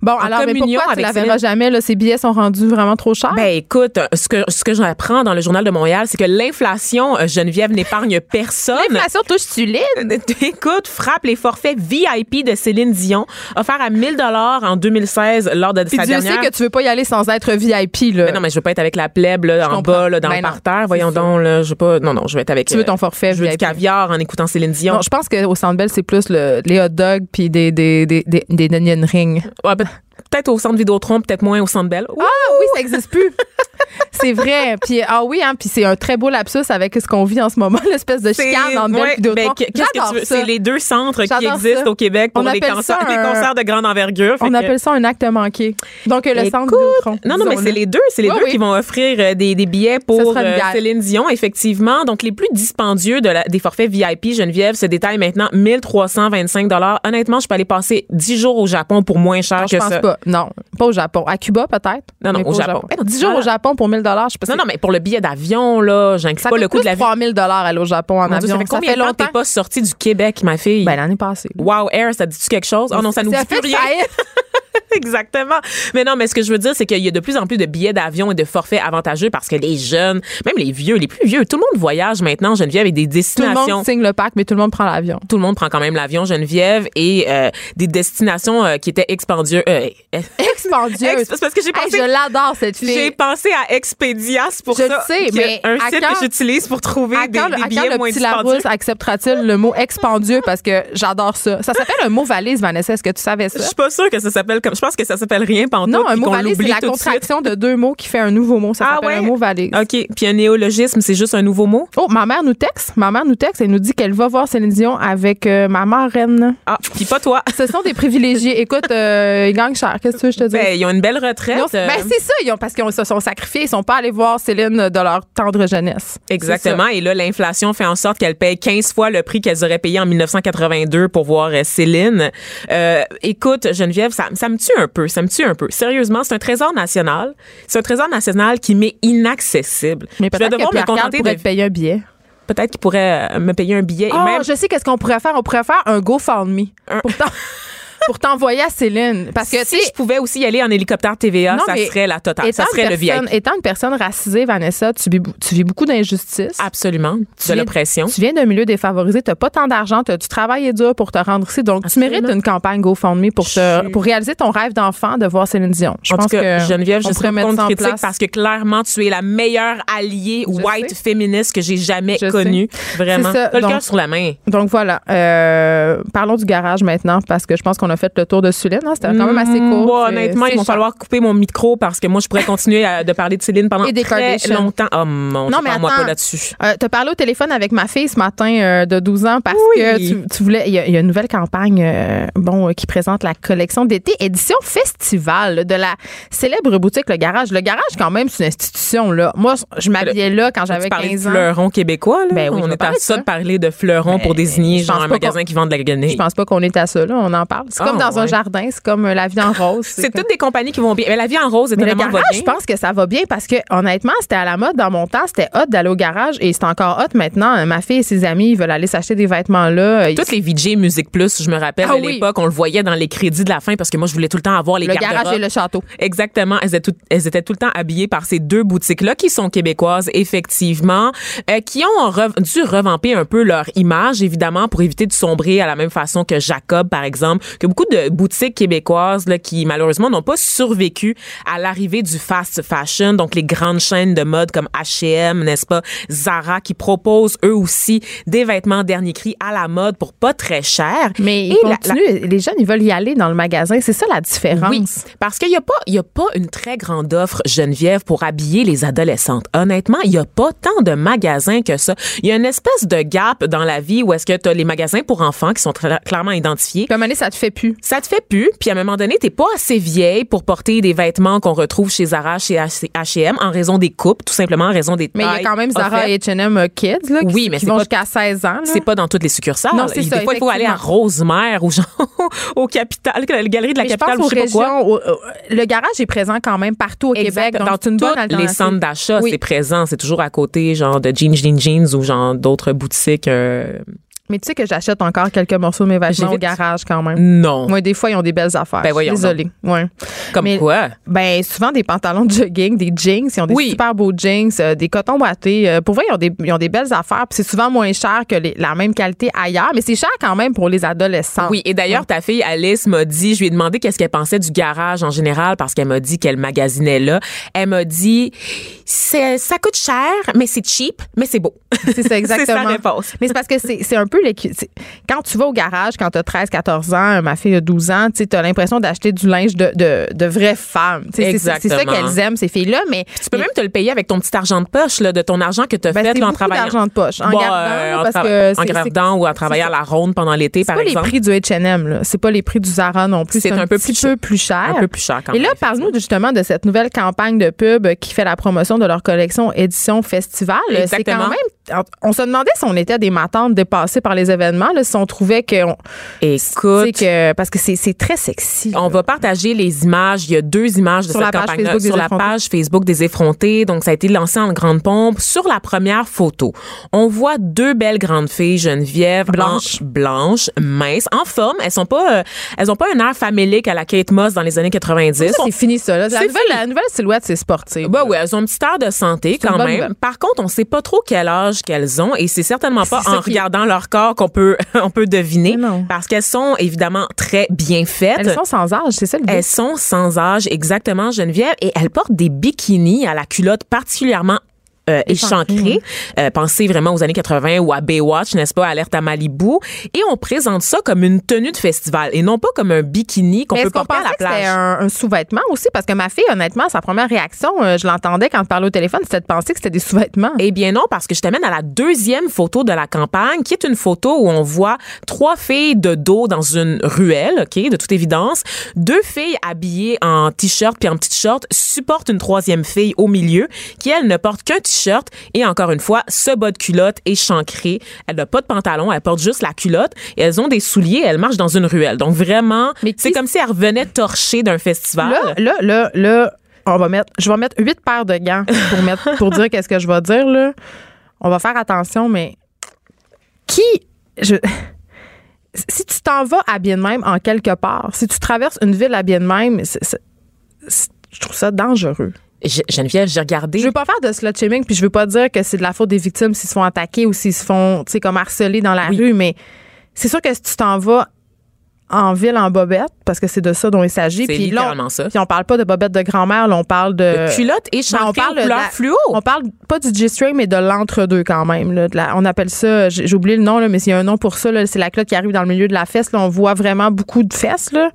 Bon, alors, mais pourquoi tu la verras jamais? Là, ces billets sont rendus vraiment trop chers? Ben écoute, ce que ce que j'apprends dans le journal de Montréal, c'est que l'inflation, euh, Geneviève n'épargne personne. L'inflation touche Céline. Écoute, frappe les forfaits VIP de Céline Dion, offert à 1000 dollars en 2016 lors de Puis sa Dieu dernière. sait que tu veux pas y aller sans être VIP, là. Mais non, mais je veux pas être avec la plèbe là, en bas, là, dans Ben le non, parterre. Voyons donc, là, je veux pas. Non, non, je vais être avec. Tu veux euh, ton forfait Je veux du VIP. caviar en écoutant Céline Dion. Non, je pense qu'au Centre Bell, c'est plus le, les hot dogs puis des, des, des, des, des onion rings. Ouais, peut- peut-être au centre Vidéotron, peut-être moins au centre Bell. Ah oui, ça existe plus. c'est vrai. Puis ah oui, hein, puis c'est un très beau lapsus avec ce qu'on vit en ce moment, l'espèce de chicane entre ouais, Bell et Vidéotron. ben, qu'est-ce que tu veux? C'est les deux centres qui existent ça. au Québec pour les un- concerts de grande envergure. On que- appelle ça un acte manqué. Donc le Écoute, centre Vidéotron. Non, non, mais c'est les deux. C'est les Oui, deux oui. qui vont offrir euh, des, des billets pour euh. Céline Dion, effectivement. Donc, les plus dispendieux de la- des forfaits VIP, Geneviève, se détaillent maintenant 1325 Honnêtement, je peux aller passer 10 jours au Japon pour moins cher Non, que ça. Non, pas au Japon. À Cuba, peut-être. Non, non, au Japon. Eh non, 10 jours voilà. au Japon pour 1000 dollars, je sais pas. Non, non, mais pour le billet d'avion, là, ça pas le coût de plus l'avion. 3000 dollars aller au Japon en Mon Dieu, avion. ça fait combien de temps t'es pas sorti du Québec, ma fille? Ben l'année passée. Wow Air, ça dit-tu quelque chose? Oh non, ça nous dit plus rien. Exactement. Mais non, mais ce que je veux dire, c'est qu'il y a de plus en plus de billets d'avion et de forfaits avantageux parce que les jeunes, même les vieux, les plus vieux, tout le monde voyage maintenant, Geneviève, avec des Tout le destinations. monde signe le pack, mais tout le monde prend l'avion. tout le monde prend quand même l'avion Geneviève et euh, des destinations euh, qui étaient expandieuses. Euh, Expandieuse. Ex- c'est parce que j'ai Hey, pensé, je l'adore, cette j'ai fille. pensé à ex, Expedia, pour Je ça. le sais, mais un site quand- que j'utilise pour trouver À des, quand, des à quand billets le moins petit. Larousse acceptera-t-il le mot expandieux parce que j'adore ça. Ça s'appelle un mot valise, Vanessa. Est-ce que tu savais ça? Je suis pas sûre que ça s'appelle comme. Je pense que ça s'appelle rien pantoute. Non, un mot valise, c'est la de contraction de deux mots qui fait un nouveau mot. Ça Ah s'appelle ouais? un mot valise. OK. Puis un néologisme, c'est juste un nouveau mot? Oh, ma mère nous texte. Ma mère nous texte. Elle nous dit qu'elle va voir Céline Dion avec euh, ma marraine. Ah, puis pas toi. Ce sont des privilégiés. Écoute, euh, ils gagnent cher. Qu'est-ce que je te? Ben, ils ont une belle retraite. Ont- euh, ben, c'est ça, ils ont, parce qu'ils se sont sacrifiés. Ils sont pas allés voir Céline de leur tendre jeunesse. Exactement. Et là, l'inflation fait en sorte qu'elle paye 15 fois le prix qu'elles auraient payé en 1982 pour voir euh, Céline. Euh, écoute, Geneviève, ça, ça me tue un peu. Ça me tue un peu. Sérieusement, c'est un trésor national. C'est un trésor national qui m'est inaccessible. Mais je vais devoir me contenter de... payer un billet. Peut-être qu'il pourrait euh, me payer un billet. Oh, et même... je sais qu'est-ce qu'on pourrait faire. On pourrait faire un GoFundMe. Un- Pour t'en- pour t'envoyer à Céline. Parce que, tu si je pouvais aussi y aller en hélicoptère TVA, Non, ça serait la totale. Ça serait le VIP. étant une personne racisée, Vanessa, tu vis, tu vis beaucoup d'injustice. Absolument. De viens- l'oppression. Tu viens d'un milieu défavorisé, tu n'as pas tant d'argent, tu travailles dur pour te rendre ici. Donc, tu mérites une campagne GoFundMe pour, te, pour réaliser ton rêve d'enfant de voir Céline Dion. Je en pense tout cas, que Geneviève, je serais contre critique place. parce que clairement, tu es la meilleure alliée Je white sais. féministe que j'ai jamais Je connue. Vraiment. T'as le cœur sur la main. Donc voilà, Euh, parlons du garage maintenant parce que je pense qu'on a fait le tour de Céline. hein. C'était quand même assez Mm, court. C'est- honnêtement, il va falloir couper mon micro parce que moi, je pourrais continuer à- de parler de Céline pendant très longtemps. Oh mon Non, mais attends. pas là-dessus. Euh, tu as parlé au téléphone avec ma fille ce matin euh, de 12 ans parce Oui. que tu, tu voulais. Il y, a- il y a une nouvelle campagne euh, bon, qui présente la collection d'été, édition festival de la célèbre boutique Le Garage. Le Garage, quand même, c'est une institution. Là. Moi, je m'habillais là quand j'avais Tu parlais 15 de ans. fleurons québécois, là? Ben oui, on est à de ça de parler de fleurons pour Ben, désigner genre un magasin qu'on- qui vend de la guenille. Je pense pas qu'on est à ça. Là. On en parle. C'est Ah, comme dans un jardin. C'est comme euh, la vie en rose. C'est comme- toutes des compagnies qui vont bien. Mais la vie en rose, Mais le va garage, bien. je pense que ça va bien parce que honnêtement, c'était à la mode dans mon temps. C'était hot d'aller au garage et c'est encore hot maintenant. Euh, Ma fille et ses amis ils veulent aller s'acheter des vêtements là. Toutes les VJ Music Plus, je me rappelle Ah à oui. l'époque, on le voyait dans les crédits de la fin parce que moi, je voulais tout le temps avoir les le garde-robes. garage et le château. Exactement. Elles étaient, tout, elles étaient tout le temps habillées par ces deux boutiques-là qui sont québécoises, effectivement, euh, qui ont dû revamper un peu leur image, évidemment, pour éviter de sombrer à la même façon que Jacob, par exemple, que beaucoup de boutiques québécoises là, qui, malheureusement, n'ont pas survécu à l'arrivée du fast fashion, donc les grandes chaînes de mode comme H&M, n'est-ce pas, Zara, qui proposent eux aussi des vêtements dernier cri à la mode pour pas très cher. Mais ils Et la- la- continuent. Les jeunes, ils veulent y aller dans le magasin. C'est ça la différence. oui, parce qu'il n'y a pas, il y a pas une très grande offre Geneviève pour habiller les adolescentes. Honnêtement, il y a pas tant de magasins que ça. Il y a une espèce de gap dans la vie où est-ce que tu as les magasins pour enfants qui sont très- clairement identifiés. Moment donné, ça te fait plus. Ça te fait plus, puis à un moment donné, t'es pas assez vieille pour porter des vêtements qu'on retrouve chez Zara, chez H&M, en raison des coupes, tout simplement en raison des Mais il y a tailles quand même Zara et H&M Kids là, qui, Oui, mais qui c'est vont jusqu'à 16 ans. C'est pas dans toutes les succursales. Non, c'est Des fois, il faut aller à. Rosemère ou genre au Capital, la galerie de la Mais je capitale, pense je sais pas quoi. régions, au- au- le garage est présent quand même partout au Exact. Québec. Dans une tous les centres d'achat, Oui. c'est présent. C'est toujours à côté, genre de Jeans, Jeans, Jeans ou genre d'autres boutiques. euh, Mais tu sais que j'achète encore quelques morceaux de mes vêtements au garage quand même. Non. Moi, des fois, ils ont des belles affaires. Ben, voyons Désolée. Ouais. Comme Mais- quoi? Ben, souvent des pantalons de jogging, des jeans. Ils ont des Oui. super beaux jeans, euh, des cotons boités. Euh, pour vrai, ils ont des, ils ont des belles affaires. Puis c'est souvent moins cher que les- la même qualité ailleurs. Mais c'est cher quand même pour les adolescents. Oui, et d'ailleurs, ta fille Alice m'a dit, je lui ai demandé qu'est-ce qu'elle pensait du garage en général parce qu'elle m'a dit qu'elle magasinait là. Elle m'a dit, ça coûte cher, mais c'est cheap, mais c'est beau. C'est ça, exactement. c'est sa réponse. Mais c'est parce que c'est un peu c'est- Quand tu vas au garage, quand tu as 13, 14 ans, ma fille a 12 ans, tu as l'impression d'acheter du linge de, de, de vraies femmes. C'est c'est ça qu'elles aiment, ces filles-là. Mais Tu peux même te le payer avec ton petit argent de poche, là, de ton argent que tu as ben, fait c'est là, en travaillant. d'argent de poche. En Bon, gardant, euh, parce que en c'est- c'est- gardant ou en travaillant à la ronde pendant l'été, C'est par pas les exemple. prix du H&M. C'est pas les prix du Zara non plus. C'est C'est un un, peu petit peu plus cher. Un peu plus cher quand Et là, parle-nous justement de cette nouvelle campagne de pub qui fait la promotion de leur collection Édition Festival. C'est Exactement. quand même. On se demandait si on était des matantes dépassées par les événements, là, si on trouvait que. on- Écoute, que parce que c'est très sexy. On va partager les images. Il y a deux images de cette campagne sur la effrontés. page Facebook des effrontés. Donc, ça a été lancé en grande pompe. Sur la première photo, on voit deux belles grandes filles, Geneviève, Blanches. blanches, minces, en forme. Elles sont pas, euh, elles ont pas un air famélique à la Kate Moss dans les années 90. Ça, c'est fini, ça. là. La, nouvelle, fini. la nouvelle silhouette, c'est sportif. Bah oui, elles ont un petit air de santé quand bonne même. Par contre, on sait pas trop quel âge l'âge qu'elles ont et c'est certainement pas en qui- regardant leur corps qu'on peut on peut deviner parce qu'elles sont évidemment très bien faites. Elles sont sans âge, c'est ça le Elles sont sans âge, exactement, Geneviève, et elles portent des bikinis à la culotte particulièrement euh, échancrée. Euh, pensez vraiment aux années 80 ou à Baywatch, n'est-ce pas, Alerte à Malibu. Et on présente ça comme une tenue de festival et non pas comme un bikini qu'on peut porter à la que c'était plage. un, un sous-vêtement aussi? Parce que ma fille, honnêtement, sa première réaction, euh, je l'entendais quand elle parlait au téléphone, c'était de penser que c'était des sous-vêtements. Eh bien non, parce que je t'amène à la deuxième photo de la campagne, qui est une photo où on voit trois filles de dos dans une ruelle, OK, de toute évidence. Deux filles habillées en t-shirt puis en petite short supportent une troisième fille au milieu, qui, elle, ne porte qu'un t-shirt et encore une fois, ce bas de culotte échancré. Elle n'a pas de pantalon, elle porte juste la culotte et elles ont des souliers, elles marchent dans une ruelle. Donc vraiment, c'est comme si elles revenaient torchées d'un festival. Là, là, là, là, on va mettre, je vais mettre huit paires de gants pour mettre, pour dire qu'est-ce que je vais dire, là. On va faire attention, mais qui, je, si tu t'en vas habillé de même en quelque part, si tu traverses une ville habillé de même, je trouve ça dangereux. Je- Geneviève, j'ai regardé. Je veux pas faire de slut shaming, puis je veux pas dire que c'est de la faute des victimes s'ils se font attaquer ou s'ils se font, tu sais, comme harceler dans la rue, mais c'est sûr que si tu t'en vas en ville en bobette, parce que c'est de ça dont il s'agit. C'est Puis là, on- ça. Puis on parle pas de bobette de grand-mère, là, on parle de... de culotte échancrée on aux de la- fluo. On parle pas du G-string, mais de l'entre-deux quand même. là, de la- on appelle ça, j'ai j'ai oublié le nom, là, mais il y a un nom pour ça. là, C'est la culotte qui arrive dans le milieu de la fesse. Là, on voit vraiment beaucoup de fesses. Là.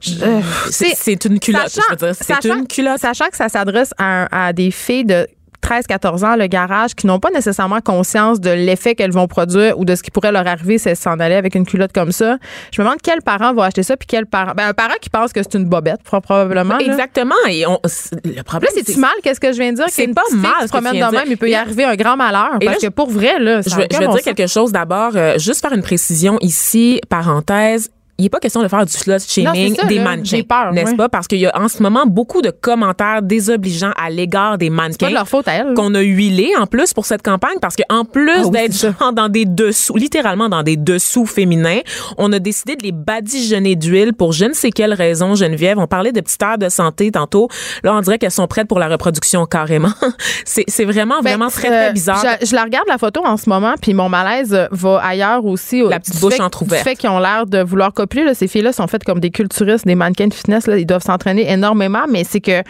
Je- euh, C'est c'est une culotte, sachant- je veux dire. C'est sachant- une culotte. Sachant que ça s'adresse à, à des filles de 13-14 ans, le garage, qui n'ont pas nécessairement conscience de l'effet qu'elles vont produire ou de ce qui pourrait leur arriver si elles s'en allaient avec une culotte comme ça. Je me demande quels parents vont acheter ça, puis quel parent. Ben, un parent qui pense que c'est une bobette, pro- probablement. là. Exactement. Et on, le problème, Là, c'est-tu mal? Qu'est-ce que je viens de dire? C'est pas mal qui ce se que de même, il peut y là- arriver un grand malheur. Et là, Parce que pour vrai, là, ça Je aucun je bon dire sens. quelque chose d'abord. euh, juste faire une précision ici, parenthèse. Il n'est pas question de faire du slut shaming des là. mannequins, J'ai peur, n'est-ce ouais. pas? Parce qu'il y a en ce moment beaucoup de commentaires désobligeants à l'égard des C'est pas mannequins de leur faute qu'on a huilé en plus pour cette campagne parce que en plus Ah oui, d'être dans des dessous, littéralement dans des dessous féminins, on a décidé de les badigeonner d'huile pour je ne sais quelle raison, Geneviève. On parlait de petites heures de santé tantôt. Là, on dirait qu'elles sont prêtes pour la reproduction carrément. c'est vraiment, Ben, vraiment très, euh, très bizarre. Je, je la regarde la photo en ce moment, puis mon malaise euh, va ailleurs aussi. La petite bouche entrouverte. Du fait qu'ils ont l'air de vouloir copuler. Là, ces filles-là sont faites comme des culturistes, des mannequins de fitness. Là, ils doivent s'entraîner énormément, mais c'est que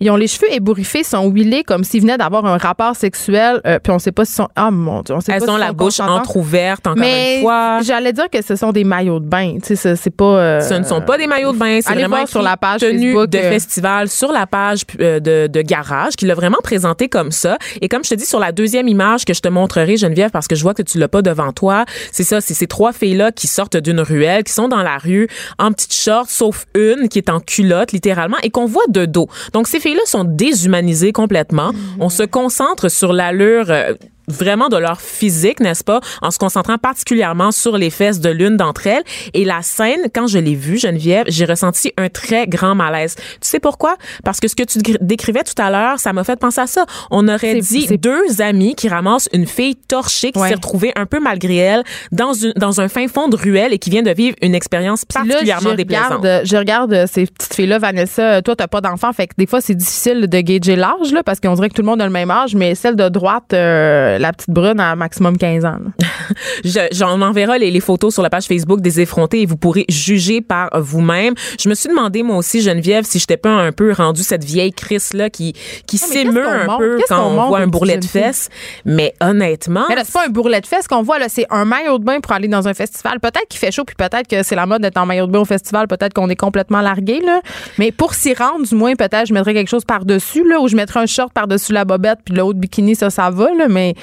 ils ont les cheveux ébouriffés, sont huilés comme s'ils venaient d'avoir un rapport sexuel. euh, puis on sait pas si sont. Ah mon Dieu, on sait Elles pas ont si la bouche entrouverte encore Mais une fois. j'allais dire que ce sont des maillots de bain. Tu sais, ce- c'est pas. euh, Ce ne sont pas des maillots de bain, c'est vraiment sur la page tenue Facebook, de euh, festival sur la page de, de garage qui l'a vraiment présenté comme ça. Et comme je te dis sur la deuxième image que je te montrerai Geneviève parce que je vois que tu l'as pas devant toi, c'est ça, c'est ces trois filles là qui sortent d'une ruelle, qui sont dans la rue en petite short sauf une qui est en culotte littéralement et qu'on voit de dos. Donc ces filles là sont déshumanisées complètement. On se concentre sur l'allure euh, vraiment de leur physique, n'est-ce pas, en se concentrant particulièrement sur les fesses de l'une d'entre elles. Et la scène, quand je l'ai vue, Geneviève, j'ai ressenti un très grand malaise. Tu sais pourquoi? Parce que ce que tu décrivais tout à l'heure, ça m'a fait penser à ça. On aurait dit deux amis qui ramassent une fille torchée qui Ouais. s'est retrouvée un peu malgré elle dans, une, dans un fin fond de ruelle et qui vient de vivre une expérience Puis là, particulièrement je déplaisante. regarde, je regarde ces petites filles-là, Vanessa. Toi, t'as pas d'enfant, fait que des fois, c'est difficile de gager l'âge, là, parce qu'on dirait que tout le monde a le même âge, mais celle de droite, euh, la petite brune, a maximum 15 ans. là. Je- J'en enverrai les, les photos sur la page Facebook des effrontés et vous pourrez juger par vous-même. Je me suis demandé, moi aussi, Geneviève, si j'étais pas un peu rendue cette vieille Chris-là qui, qui Ah, s'émeut un montre? peu Qu'est-ce quand qu'on on voit un bourrelet de fesses? Mais honnêtement, Mais là, c'est pas un bourrelet de fesses qu'on voit, là, c'est un maillot de bain pour aller dans un festival. Peut-être qu'il fait chaud, puis peut-être que c'est la mode d'être en maillot de bain au festival, peut-être qu'on est complètement largué, là. Mais pour s'y rendre, du moins, peut-être, je mettrais quelque chose par-dessus, là, ou je mettrais un short par-dessus la bobette, puis de bikini, ça, ça va, là, mais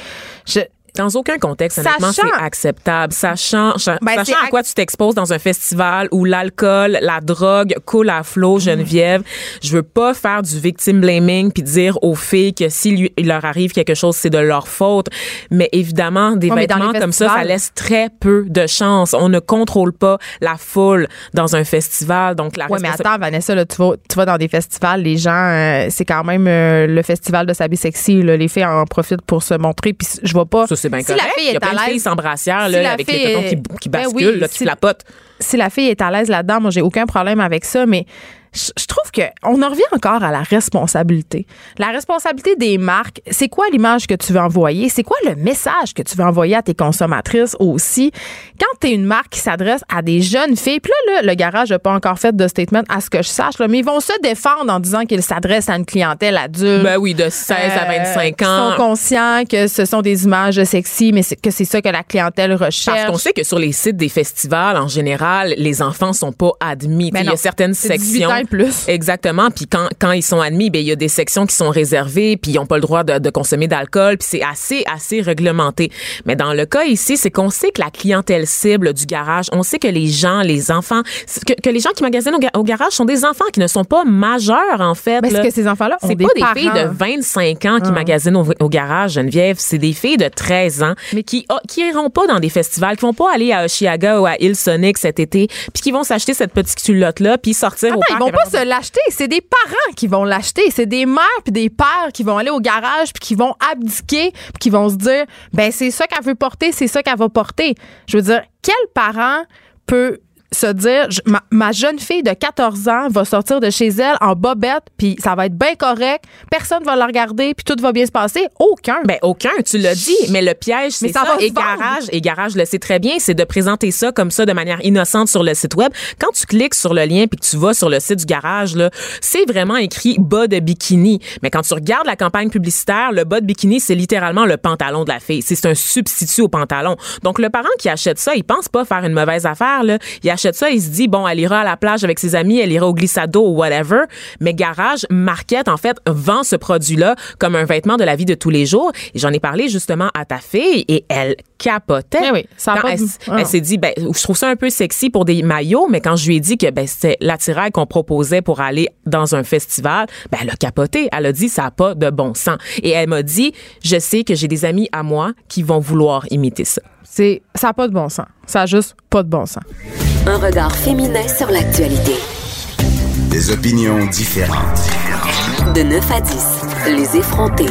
je, dans aucun contexte, honnêtement, c'est acceptable. Sachant, cha- Ben, sachant à quoi tu t'exposes dans un festival où l'alcool, la drogue coule à flot, Geneviève, je veux pas faire du victim blaming puis dire aux filles que s'il il leur arrive quelque chose, c'est de leur faute. Mais évidemment, des Ouais, vêtements comme ça, ça laisse très peu de chance. On ne contrôle pas la foule dans un festival. Donc, la Ouais, mais attends, Vanessa, là, tu, vas, tu vas dans des festivals, les gens, euh, c'est quand même euh, le festival de s'habiller sexy. Là, les filles en profitent pour se montrer. Puis je vois pas. ça, c'est bien si correct. la fille Il y est a plein à de filles l'aise. sans brassière, si là, la avec les tétons qui, qui Ben basculent, oui, là, qui si- flapotent. si la fille est à l'aise là-dedans, moi j'ai aucun problème avec ça, mais je trouve que on en revient encore à la responsabilité. La responsabilité des marques, c'est quoi l'image que tu veux envoyer? C'est quoi le message que tu veux envoyer à tes consommatrices aussi? Quand tu es une marque qui s'adresse à des jeunes filles, puis là, là, le garage n'a pas encore fait de statement à ce que je sache, là, mais ils vont se défendre en disant qu'ils s'adressent à une clientèle adulte. Ben oui, de 16 à 25 qui ans. sont conscients que ce sont des images sexy, mais que c'est ça que la clientèle recherche. Parce qu'on sait que sur les sites des festivals, en général, les enfants sont pas admis. Ben il y a certaines c'est 18 sections. Plus. Exactement. Puis quand, quand ils sont admis, ben il y a des sections qui sont réservées, puis ils n'ont pas le droit de, de consommer d'alcool, puis c'est assez, assez réglementé. Mais dans le cas ici, c'est qu'on sait que la clientèle cible du garage, on sait que les gens, les enfants, que, que les gens qui magasinent au, ga- au garage sont des enfants qui ne sont pas majeurs, en fait. Mais là. est-ce que ces enfants-là ont C'est pas des filles de 25 ans qui magasinent au, au garage, Geneviève. C'est des filles de 13 ans Mais- qui oh, qui iront pas dans des festivals, qui vont pas aller à Oshiaga ou à Hillsonic cet été, puis qui vont s'acheter cette petite culotte-là, puis sortir au ils parc vont pas se l'acheter. C'est des parents qui vont l'acheter. C'est des mères puis des pères qui vont aller au garage puis qui vont abdiquer puis qui vont se dire, ben c'est ça qu'elle veut porter, c'est ça qu'elle va porter. Je veux dire, quel parent peut se dire, je- ma, ma jeune fille de 14 ans va sortir de chez elle en bobette puis ça va être bien correct, personne va la regarder puis tout va bien se passer. Aucun. Ben aucun, tu l'as dit, mais le piège c'est ça ça. va Et garage, et garage le sait très bien, c'est de présenter ça comme ça de manière innocente sur le site web. Quand tu cliques sur le lien puis que tu vas sur le site du garage là, c'est vraiment écrit bas de bikini. Mais quand tu regardes la campagne publicitaire, le bas de bikini c'est littéralement le pantalon de la fille. C'est un substitut au pantalon. Donc le parent qui achète ça, il pense pas faire une mauvaise affaire là. Il achète ça, il se dit bon, elle ira à la plage avec ses amis, elle ira au glissado ou whatever. Mais garage market en fait vend ce produit-là comme un vêtement de la vie de tous les jours. Et j'en ai parlé justement à ta fille et elle capotait. Eh oui, ça a Quand pas elle, ah. elle s'est dit ben je trouve ça un peu sexy pour des maillots, mais quand je lui ai dit que ben c'était l'attirail qu'on proposait pour aller dans un festival, ben elle a capoté. Elle a dit ça a pas de bon sens. Et elle m'a dit je sais que j'ai des amis à moi qui vont vouloir imiter ça. C'est ça n'a pas de bon sens. Ça a juste pas de bon sens. Un regard féminin sur l'actualité. Des opinions différentes. De 9 à 10, les effrontés.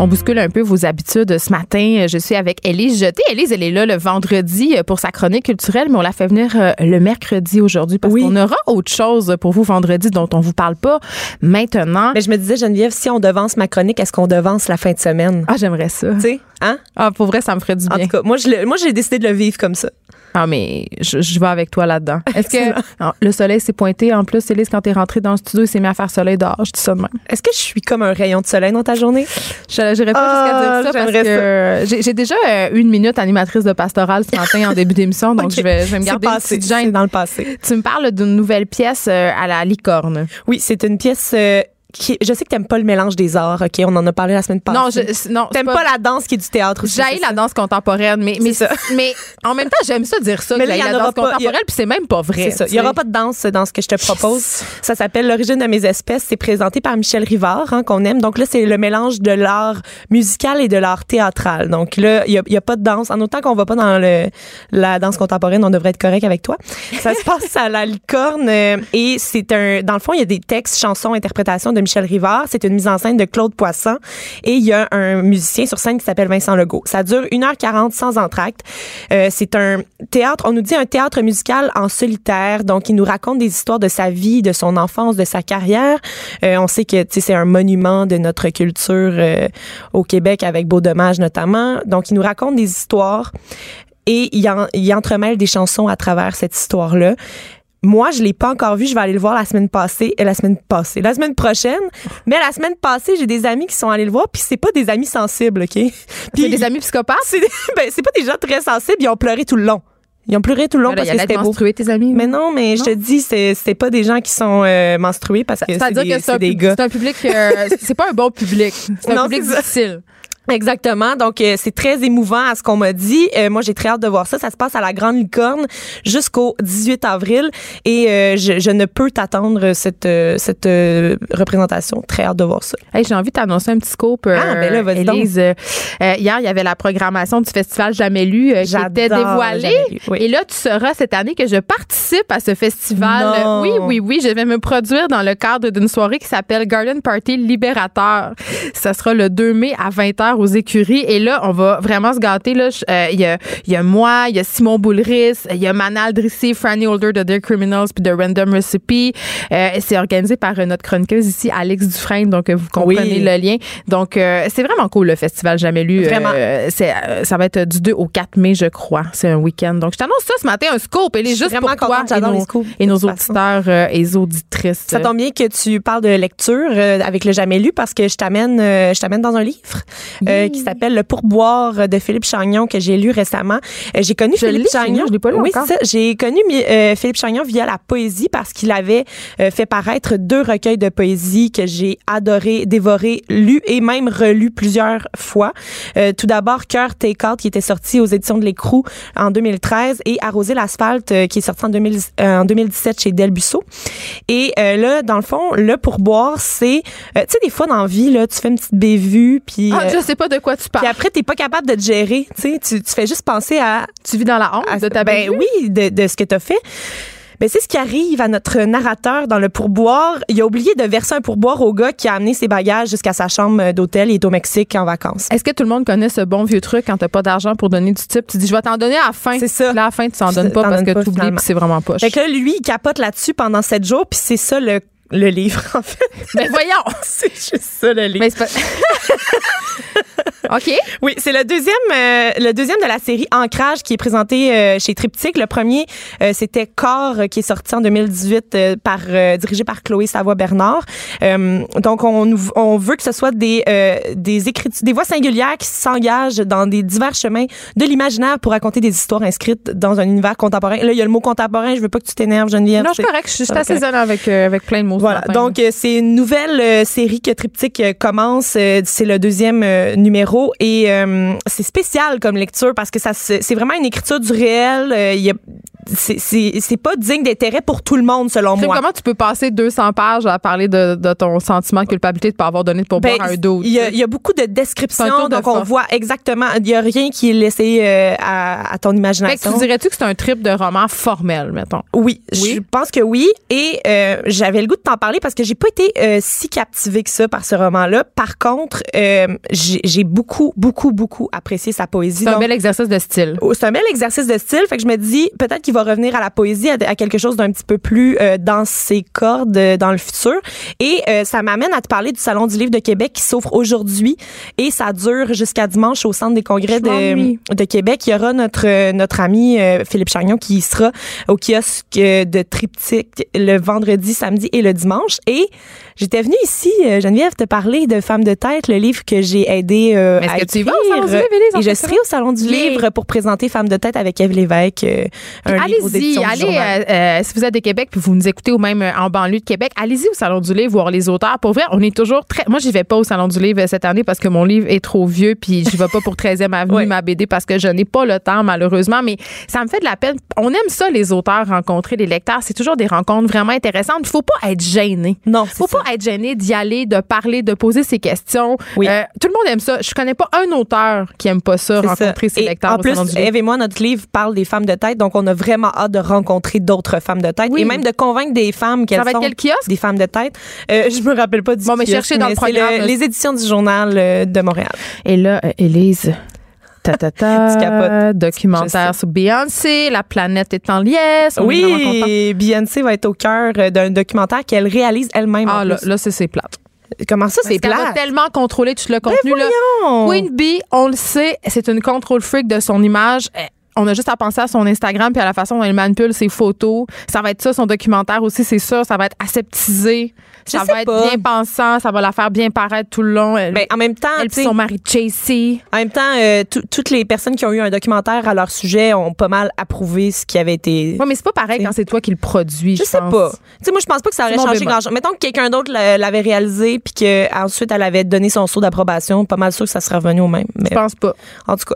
On bouscule un peu vos habitudes ce matin. Je suis avec Élise Jeté. Élise, elle est là le vendredi pour sa chronique culturelle, mais on l'a fait venir euh, le mercredi aujourd'hui parce Oui. qu'on aura autre chose pour vous vendredi dont on vous parle pas maintenant. Mais je me disais, Geneviève, si on devance ma chronique, est-ce qu'on devance la fin de semaine? Ah, j'aimerais ça. Tu sais, hein? Ah, pour vrai, ça me ferait du En bien. tout cas, moi, j'ai décidé de le vivre comme ça. Ah, mais je, je vais avec toi là-dedans. Est-ce que. Ah, le soleil s'est pointé en plus, Élise, quand t'es rentrée dans le studio, il s'est mis à faire soleil dehors. Je dis ça de même. Est-ce que je suis comme un rayon de soleil dans ta journée? Je n'irai pas Ah, jusqu'à dire ça parce j'aimerais que j'ai j'ai déjà euh, eu une minute animatrice de pastoral ce matin en début d'émission, donc je, vais, je vais me C'est garder une petite gêne. dans le passé. Tu me parles d'une nouvelle pièce euh, à la licorne. Oui, c'est une pièce euh, qui. Je sais que t'aimes pas le mélange des arts, OK? On en a parlé la semaine passée. Non, je, non, T'aimes pas, la danse qui est du théâtre aussi. C'est la danse contemporaine, mais mais, ça. mais en même temps, j'aime ça dire ça, Mais là, il y la danse pas. Y a- contemporaine, puis c'est même pas vrai. C'est ça. Il n'y aura pas de danse dans ce que je te propose. Ça s'appelle L'origine de mes espèces. C'est présenté par Michel Rivard, hein, qu'on aime. Donc là, c'est le mélange de l'art musical et de l'art théâtral. Donc là, il n'y a, y a pas de danse. En autant qu'on va pas dans le, la danse contemporaine, on devrait être correct avec toi. Ça se passe à la licorne euh, et c'est un, dans le fond, il y a des textes, chansons, interprétations de Michel Rivard. C'est une mise en scène de Claude Poisson et il y a un musicien sur scène qui s'appelle Vincent Legault. Ça dure 1h40 sans entracte. Euh, c'est un théâtre, on nous dit un théâtre musical en solitaire. Donc, il nous raconte des histoires de sa vie, de son enfance, de sa carrière. Euh, on sait que c'est un monument de notre culture euh, au Québec avec Beau Dommage notamment. Donc, il nous raconte des histoires et il, en, il entremêle des chansons à travers cette histoire-là. Moi, je l'ai pas encore vu. Je vais aller le voir la semaine passée, et la semaine passée, la semaine prochaine. Mais la semaine passée, j'ai des amis qui sont allés le voir, puis c'est pas des amis sensibles, ok? C'est Puis des amis psychopathes? c'est ben, pas des gens très sensibles. Ils ont pleuré tout le long. Ils ont pleuré tout le long Voilà, parce que c'était beau. menstruée, tes amis. Mais non, mais je te dis, c'est pas des gens qui sont euh, menstrués parce que c'est des, que un, des gars. c'est un public, euh, c'est pas un bon public. C'est un Non, public difficile. Exactement. Donc, euh, c'est très émouvant à ce qu'on m'a dit. Euh, moi, j'ai très hâte de voir ça. Ça se passe à la Grande Licorne jusqu'au 18 avril. Et euh, je, je ne peux t'attendre cette, euh, cette euh, représentation. Très hâte de voir ça. Hey, j'ai envie de t'annoncer un petit scoop. euh, Ah, ben là, vas-y donc. Euh, euh, hier, il y avait la programmation du festival Jamais lu euh, qui était dévoilée. Oui. Et là, tu sauras cette année que je participe à ce festival. Non. Oui, oui, oui. Je vais me produire dans le cadre d'une soirée qui s'appelle Garden Party Libérateur. Ça sera le 2 mai à 20h aux écuries. Et là, on va vraiment se gâter. Là, euh, Il y, a, il y a moi, il y a Simon Boulris, il y a Manal Drissi, Franny Holder de Dear Criminals puis de Random Recipe. Euh, c'est organisé par euh, notre chroniqueuse ici, Alex Dufresne. Donc, vous comprenez Oui. le lien. Donc, euh, c'est vraiment cool, le festival Jamais lu. Vraiment. Ça va être du 2 au 4 mai, je crois. C'est un week-end. Donc, je t'annonce ça ce matin, un scoop. Elle est juste vraiment pour toi et nos, les scoops, et auditeurs et les auditrices. Ça tombe bien que tu parles de lecture avec le jamais lu parce que je t'amène je t'amène dans un livre euh, qui s'appelle Le pourboire de Philippe Chagnon que j'ai lu récemment. Euh, j'ai connu Je Philippe Chagnon. je l'ai pas lu oui, ça. J'ai connu euh, Philippe Chagnon via la poésie parce qu'il avait euh, fait paraître deux recueils de poésie que j'ai adoré, dévoré, lu et même relu plusieurs fois. Euh, tout d'abord Cœur Take Out qui était sorti aux éditions de l'Écrou en 2013 et Arroser l'asphalte qui est sorti en, 2000 euh, en 2017 chez Del Busso. Et euh, là, dans le fond, le pourboire, c'est, euh, tu sais, des fois dans la vie, là, tu fais une petite bévue, puis Ah, sais pas de quoi tu parles. puis après, t'es pas capable de te gérer, tu sais, tu fais juste penser à, Tu vis dans la honte à- de ta ben oui, de, de ce que t'as fait. Ben, c'est ce qui arrive à notre narrateur dans le pourboire. Il a oublié de verser un pourboire au gars qui a amené ses bagages jusqu'à sa chambre d'hôtel. Il est au Mexique en vacances. Est-ce que tout le monde connaît ce bon vieux truc quand t'as pas d'argent pour donner du type? Tu dis, je vais t'en donner à la fin. C'est ça. Là, à la fin, tu t'en donnes pas parce que pas, tu oublies finalement. puis c'est vraiment poche. Fait que là, lui, il capote là-dessus pendant sept jours, puis c'est ça le, le livre, en fait. Mais voyons! c'est juste ça, le livre. Mais c'est pas... OK. Oui, c'est le deuxième, euh, le deuxième de la série Ancrage qui est présenté euh, chez Triptyque. Le premier, euh, c'était Corps euh, qui est sorti en 2018 euh, par euh, dirigé par Chloé Savoie Bernard. Euh, donc on, on veut que ce soit des euh, des écritures, des voix singulières qui s'engagent dans des divers chemins de l'imaginaire pour raconter des histoires inscrites dans un univers contemporain. Là, il y a le mot contemporain. Je veux pas que tu t'énerves, Geneviève. Non, je suis correct. Je suis va assez zen avec, euh, avec plein de mots. Voilà. Donc, euh, c'est une nouvelle euh, série que Triptyque euh, commence. C'est le deuxième euh, numéro et euh, c'est spécial comme lecture parce que ça c'est vraiment une écriture du réel. Euh, il y a- c'est- c'est c'est pas digne d'intérêt pour tout le monde, selon moi. comment tu peux passer 200 pages à parler de, de ton sentiment de culpabilité de pas avoir donné de pourboire Ben, à un dos? il y, y a beaucoup de descriptions, de donc on voit exactement. Il y a rien qui est laissé euh, à, à ton Fait que imagination. tu dirais-tu que c'est un trip de roman formel, mettons? Oui, Oui? je pense que oui. Et euh, j'avais le goût de t'en parler parce que j'ai pas été euh, si captivée que ça par ce roman-là. Par contre, euh, j'ai beaucoup, beaucoup, beaucoup apprécié sa poésie. C'est un bel exercice de style. oh, c'est un bel exercice de style. Fait que je me dis, peut-être qu'il va revenir à la poésie, à, à quelque chose d'un petit peu plus euh, dans ses cordes euh, dans le futur. Et euh, ça m'amène à te parler du Salon du livre de Québec qui s'ouvre aujourd'hui. Et ça dure jusqu'à dimanche au Centre des congrès de, de Québec. Il y aura notre, notre ami Philippe Chagnon qui sera au kiosque de Triptyque le vendredi, samedi et le dimanche. Et j'étais venue ici, euh, Geneviève, te parler de Femmes de tête, le livre que j'ai aidé euh, à que tu y écrire. vas au Salon du livre, Élise, en Et je serai au Salon du Les- livre pour présenter Femmes de tête avec Eve Lévesque, euh, Allez-y, allez, euh, si vous êtes de Québec puis vous nous écoutez ou même en banlieue de Québec, allez-y au Salon du Livre voir les auteurs. Pour vrai, on est toujours très. Moi, j'y vais pas au Salon du Livre cette année parce que mon livre est trop vieux puis j'y vais pas pour 13e Avenue, Ouais. ma BD, parce que je n'ai pas le temps, malheureusement. Mais ça me fait de la peine. On aime ça, les auteurs, rencontrer les lecteurs. C'est toujours des rencontres vraiment intéressantes. Il faut pas être gêné. Non, faut ça. pas être gêné d'y aller, de parler, de poser ses questions. Oui. Euh, tout le monde aime ça. Je connais pas un auteur qui aime pas ça, rencontrer ça. ses Et lecteurs En plus. Eve et moi, notre livre parle des femmes de tête, donc on a vraiment hâte de rencontrer d'autres femmes de tête Oui. et même de convaincre des femmes qu'elles sont quel kiosque? des femmes de tête. Euh, je me rappelle pas du Bon, mais kiosque, cherchez dans le programme, les éditions du journal euh, de Montréal. Et là, euh, Élise. Ta, ta, ta, documentaire sur Beyoncé, la planète est en liesse. On est. Oui, Beyoncé va être au cœur euh, d'un documentaire qu'elle réalise elle-même. Ah, en là, plus. là c'est plate. Comment ça, c'est qu'elle va plat? tellement contrôler tout le contenu. là. voyons! Queen Bee, on le sait, c'est une contrôle freak de son image. On a juste à penser à son Instagram puis à la façon dont elle manipule ses photos. Ça va être ça, son documentaire aussi, c'est ça. Ça va être aseptisé. Je ça sais va être bien pensant. Ça va la faire bien paraître tout le long. Elle, Ben, en même temps, elle sais, son mari Chasey. En même temps, euh, tout- toutes les personnes qui ont eu un documentaire à leur sujet ont pas mal approuvé ce qui avait été. Oui, mais c'est pas pareil T'sais. quand c'est toi qui le produis. je sais pense. pas. Sais, moi, je pense pas que ça aurait changé bémol. grand-chose. Mettons que quelqu'un d'autre l'a- l'avait réalisé puis qu'ensuite elle avait donné son saut d'approbation. Pas mal sûr que ça serait revenu au même. Mais Je pense pas. en tout cas,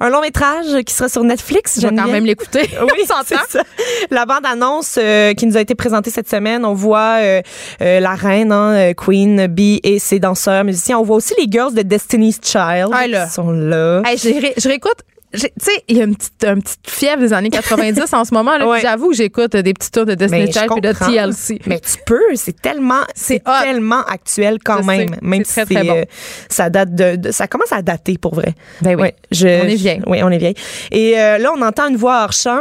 un long métrage qui sera sur Netflix. Je vais quand même l'écouter. Oui, c'est ça. La bande-annonce euh, qui nous a été présentée cette semaine, on voit euh, euh, la reine, hein, Queen Bee et ses danseurs, musiciens. On voit aussi les girls de Destiny's Child Ah, là. qui sont là. Hey, je, ré- je réécoute tu sais, il y a une petite, une petite fièvre des années 90 en ce moment. là, puis Ouais. J'avoue que j'écoute des petits tours de Destiny je Child et de. TLC. Mais tu peux, c'est tellement, c'est tellement actuel quand Je même. sais, Même si très, très bon. euh, ça date de, de- ça commence à dater pour vrai. Ben oui. Ouais, je- On est vieille. Oui, on est vieille. Et euh, là, on entend une voix hors champ.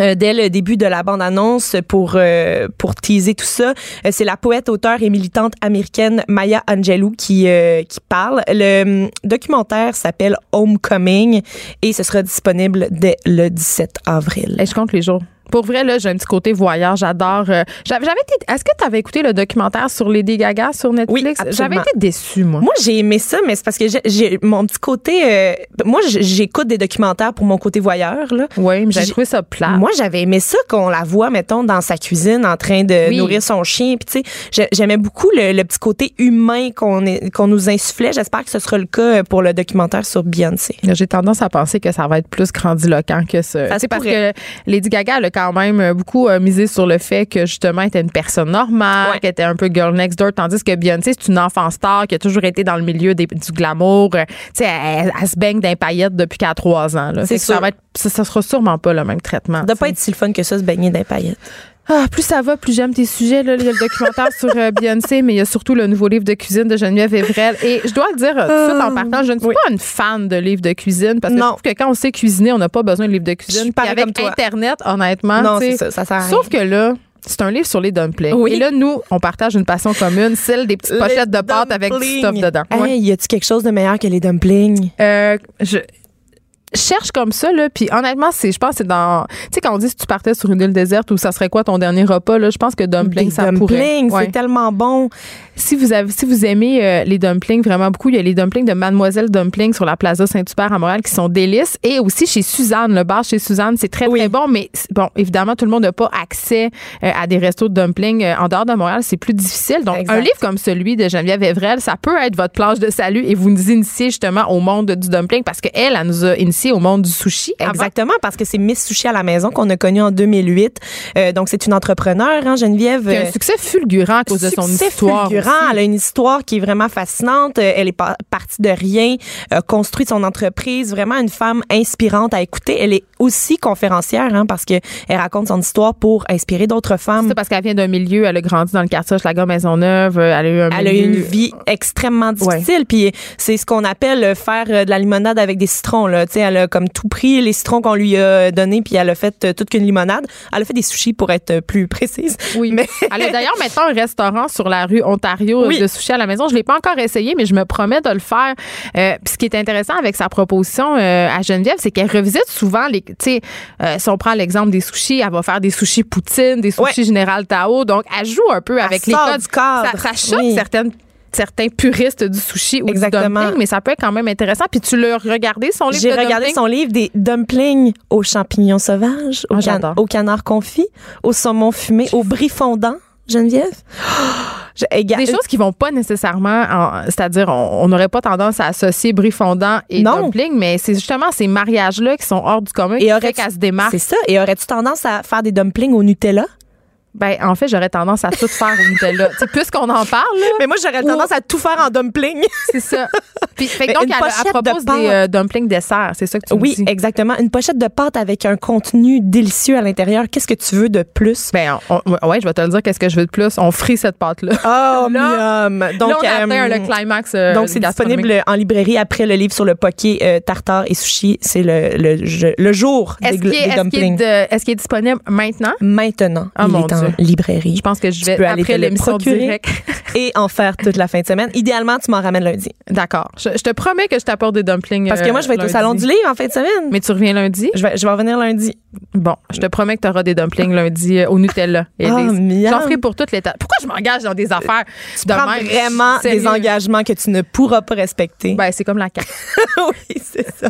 Euh, dès le début de la bande-annonce pour euh, pour teaser tout ça, Euh, c'est la poète, auteure et militante américaine Maya Angelou qui euh, qui parle. Le hum, documentaire s'appelle Homecoming et ce sera disponible dès le 17 avril. Je compte les jours. Pour vrai, là, j'ai un petit côté voyeur. J'adore. euh, j'avais j'avais été. Est-ce que tu avais écouté le documentaire sur Lady Gaga sur Netflix? absolument. j'avais été déçue, moi. Moi, j'ai aimé ça, mais c'est parce que j'ai- j'ai mon petit côté. euh, moi, j- j'écoute des documentaires pour mon côté voyeur. Là. oui, mais j'avais j'ai- trouvé ça plat. Moi, j'avais aimé ça qu'on la voit, mettons, dans sa cuisine en train de Oui. nourrir son chien. Puis, tu sais, j'ai- j'aimais beaucoup le, le petit côté humain qu'on est- qu'on nous insufflait. J'espère que ce sera le cas pour le documentaire sur Beyoncé. J'ai tendance à penser que ça va être plus grandiloquent que ça. Ça se C'est parce pourrait. que Lady Gaga elle a quand même euh, beaucoup euh, misé sur le fait que justement elle était une personne normale, Ouais. qu'elle était un peu girl next door, tandis que Beyoncé c'est une enfant star qui a toujours été dans le milieu des- du glamour. Euh, Tu sais, elle, elle se baigne d'un paillettes depuis qu'elle a trois ans. là. Ça, va être, ça, ça sera sûrement pas le même traitement. Ça doit pas être si le fun que ça, se baigner les paillettes. Ah, plus ça va, plus j'aime tes sujets. Là. Il y a le documentaire sur euh, Beyoncé, mais il y a surtout le nouveau livre de cuisine de Geneviève Evrel. Et je dois le dire euh, tout en partant, je ne suis oui. pas une fan de livres de cuisine parce que Non. je trouve que quand on sait cuisiner, on n'a pas besoin de livres de cuisine. Puis avec comme. Internet, honnêtement, non, ça, ça sert à rien. Sauf que là, c'est un livre sur les dumplings. Oui. Et là, nous, on partage une passion commune, celle des petites Les pochettes de pâtes avec du stuff dedans. Hey, Ouais. y a-tu quelque chose de meilleur que les dumplings? Euh, je cherche comme ça là puis honnêtement c'est je pense que c'est dans tu sais quand on dit si tu partais sur une île déserte ou ça serait quoi ton dernier repas là je pense que dumpling ça pourrait dumplings, Ouais. c'est tellement bon. si vous avez si vous aimez euh, les dumplings vraiment beaucoup il y a les dumplings de Mademoiselle Dumpling sur la Plaza Saint-Hubert à Montréal qui sont délices et aussi chez Suzanne le bar chez Suzanne c'est très Oui. très bon mais bon évidemment tout le monde n'a pas accès euh, à des restos de dumplings euh, en dehors de Montréal c'est plus difficile donc Exact. un livre comme celui de Geneviève Evrel ça peut être votre plage de salut et vous nous initiez justement au monde du dumpling parce que elle, elle nous a initié au monde du sushi avant. Exactement, parce que c'est Miss Sushi à la maison qu'on a connu en 2008. Euh, donc, c'est une entrepreneur, hein, Geneviève? Qui a un succès fulgurant à cause de son succès histoire fulgurant. aussi. Elle a une histoire qui est vraiment fascinante. Euh, Elle est pa- partie de rien, a construit son entreprise. Vraiment une femme inspirante à écouter. Elle est aussi conférencière, hein, parce que elle raconte son histoire pour inspirer d'autres femmes. C'est parce qu'elle vient d'un milieu, elle a grandi dans le quartier Hochelaga Maisonneuve, euh, elle a eu un Elle a eu une vie extrêmement difficile, puis c'est ce qu'on appelle faire de la limonade avec des citrons. Là. Tu sais, Elle a comme tout pris les citrons qu'on lui a donnés, puis elle a fait euh, toute qu'une limonade. Elle a fait des sushis pour être euh, plus précise. Oui. Mais- Elle a d'ailleurs maintenant un restaurant sur la rue Ontario Oui. de sushi à la maison. Je l'ai pas encore essayé, mais je me promets de le faire. Euh, puis ce qui est intéressant avec sa proposition euh, à Geneviève, c'est qu'elle revisite souvent les. Tu sais, euh, si on prend l'exemple des sushis, elle va faire des sushis poutine, des sushis Ouais. Général Tao. Donc, elle joue un peu avec les sort codes. du cadre. Ça, ça choque Oui. certaines certains puristes du sushi ou Exactement. du dumpling, mais ça peut être quand même intéressant. Puis tu l'as regardé, son livre J'ai regardé dumpling? son livre des dumplings aux champignons sauvages, au, Ah, can- au canard confit, au saumon fumé, au brie fondant. Geneviève? Je- éga- Des choses qui vont pas nécessairement, en- c'est-à-dire on n'aurait pas tendance à associer brie fondant et Non. dumpling, mais c'est justement ces mariages-là qui sont hors du commun qui Et fait aurais-tu- qu'elle se. C'est ça. Et aurais-tu tendance à faire des dumplings au Nutella? Ben, en fait, j'aurais tendance à tout faire au Nutella. Tu sais, Puisqu'on en parle, là, Mais moi, j'aurais Ou- tendance à tout faire en dumpling. c'est ça. Puis, fait que donc, elle, elle de propose pâtes. des euh, dumplings dessert. C'est ça que tu me Oui, dis? exactement. Une pochette de pâte avec un contenu délicieux à l'intérieur. Qu'est-ce que tu veux de plus? Ben, on- on- ouais, je vais te le dire, qu'est-ce que je veux de plus? On frit cette pâte-là. Oh, Là- miam. Donc, là, on a atteint euh, le climax. euh, donc, c'est disponible en librairie après le livre sur le poké, euh, tartare et sushi. C'est le, le, le jour des, est, des est-ce qu'il est dumplings. de- est-ce qu'il est disponible maintenant? Maintenant, Ah, il mon est en Librairie. Je pense que je vais, après l'émission direct. Et en faire toute la fin de semaine. Idéalement, tu m'en ramènes lundi. D'accord. Je, je te promets que je t'apporte des dumplings. Parce que euh, moi, je vais être au lundi. salon du livre en fin de semaine. Mais tu reviens lundi? Je vais, je vais revenir lundi. Bon, je te promets que tu auras des dumplings lundi euh, au Nutella. Et Ah, les-. J'en ferai pour toutes les tables. Pourquoi je m'engage dans des affaires Tu de prends même? vraiment des engagements que tu ne pourras pas respecter. Ben, c'est comme la carte. oui, c'est ça.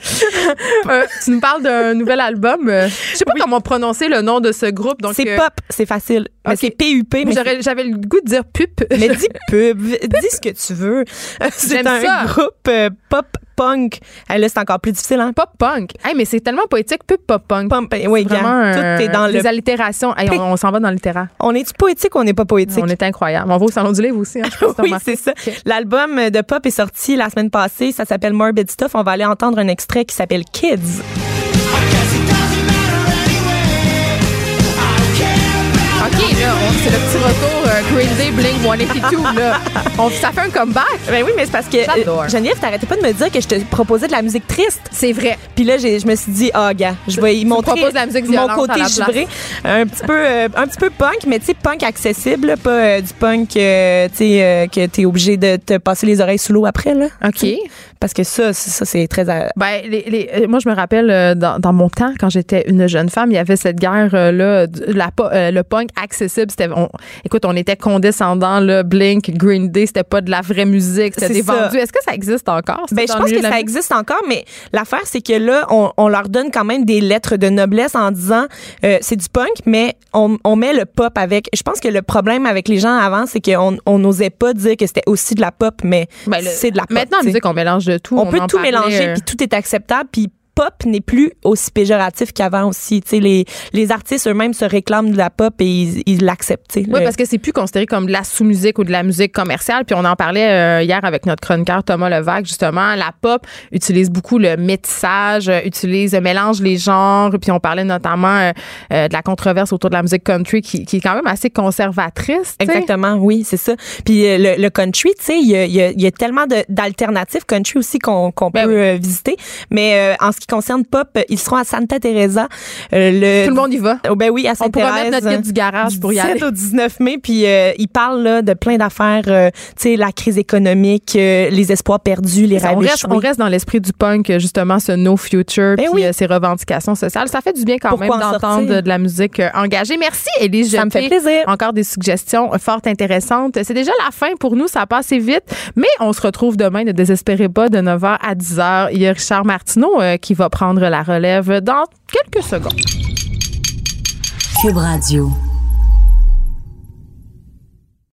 Euh, tu nous parles d'un nouvel album. euh, je sais pas comment prononcer le nom de ce groupe. donc C'est euh, pop, c'est facile. Mais c'est PUP, mais J'avais le goût de dire pup. Mais dis pub, dis ce que tu veux. C'est un ça. groupe euh, pop punk. Hey, là, c'est encore plus difficile, hein? Pop punk. Hey, mais c'est tellement poétique, pub pop punk. Pump, ben oui, gars, Vraiment, tout euh, est dans les le. allitérations. Hey, on on s'en va dans le littéraire. On est-tu poétique ou on n'est pas poétique? On est incroyable. On va au salon du livre aussi. Hein, Oui, c'est ça. L'album de pop est sorti la semaine passée. Ça s'appelle Morbid Stuff. On va aller entendre un extrait qui s'appelle Kids. OK, là, on- c'est le petit retour euh, Green Day, Blink 182, là. On, ça fait un comeback. Ben oui, mais c'est parce que euh, Geneviève, t'arrêtais pas de me dire que je te proposais de la musique triste. C'est vrai. Puis là, je me suis dit, ah, gars, je vais y montrer de la musique mon côté givré. Un petit peu, euh, un petit peu punk, mais tu sais, punk accessible, là, pas euh, du punk, euh, tu sais, que t'es obligé de te passer les oreilles sous l'eau après, là. OK. Parce que ça, c'est- ça, c'est très. Ben, les, les- euh, moi, je me rappelle, euh, dans, dans mon temps, quand j'étais une jeune femme, il y avait cette guerre-là, la, euh, le punk accessible. C'était, on- écoute, on était condescendants, là, Blink, Green Day, c'était pas de la vraie musique, c'était C'est des ça. vendus. Est-ce que ça existe encore? Ben, je pense que ça musique? existe encore, mais l'affaire, c'est que là, on, on leur donne quand même des lettres de noblesse en disant euh, c'est du punk, mais on, on met le pop avec. Je pense que le problème avec les gens avant, c'est qu'on on n'osait pas dire que c'était aussi de la pop, mais Ben, c'est de la pop. Maintenant, en tu sais. musique, on mélange de tout. on, peut tout mélanger, euh, puis tout est acceptable, puis pop n'est plus aussi péjoratif qu'avant aussi. Tu sais, les, les artistes eux-mêmes se réclament de la pop et ils l'acceptent. Oui, parce que c'est plus considéré comme de la sous-musique ou de la musique commerciale. Puis on en parlait euh, hier avec notre chroniqueur Thomas Levac, justement. La pop utilise beaucoup le métissage, euh, utilise, euh, mélange les genres. Puis on parlait notamment euh, euh, de la controverse autour de la musique country qui, qui est quand même assez conservatrice. tu sais. Exactement, oui, c'est ça. Puis le, le country, tu sais, il y a, il y y a tellement d'alternatives country aussi qu'on qu'on Ben peut oui. visiter. Mais euh, en ce qui concerne pop, euh, ils seront à Santa Teresa. euh, le, Tout le monde y va. Oh, ben oui, à On Sainte-Thérèse. pourra mettre notre guide du garage pour y 17 aller. au 19 mai, puis euh, ils parlent là, de plein d'affaires, tu sais, la crise économique, les espoirs perdus, les On rêves reste, on reste dans l'esprit du punk, justement, ce no future, Ben puis oui. ces revendications sociales. Ça fait du bien quand Pourquoi même en d'entendre de, la musique engagée. Merci, Élise Ça me fait plaisir. Encore des suggestions fort intéressantes. C'est déjà la fin pour nous, ça a passé vite, mais on se retrouve demain, ne désespérez pas, de 9h à 10h. Il y a Richard Martineau euh, qui va prendre la relève dans quelques secondes. Cube Radio.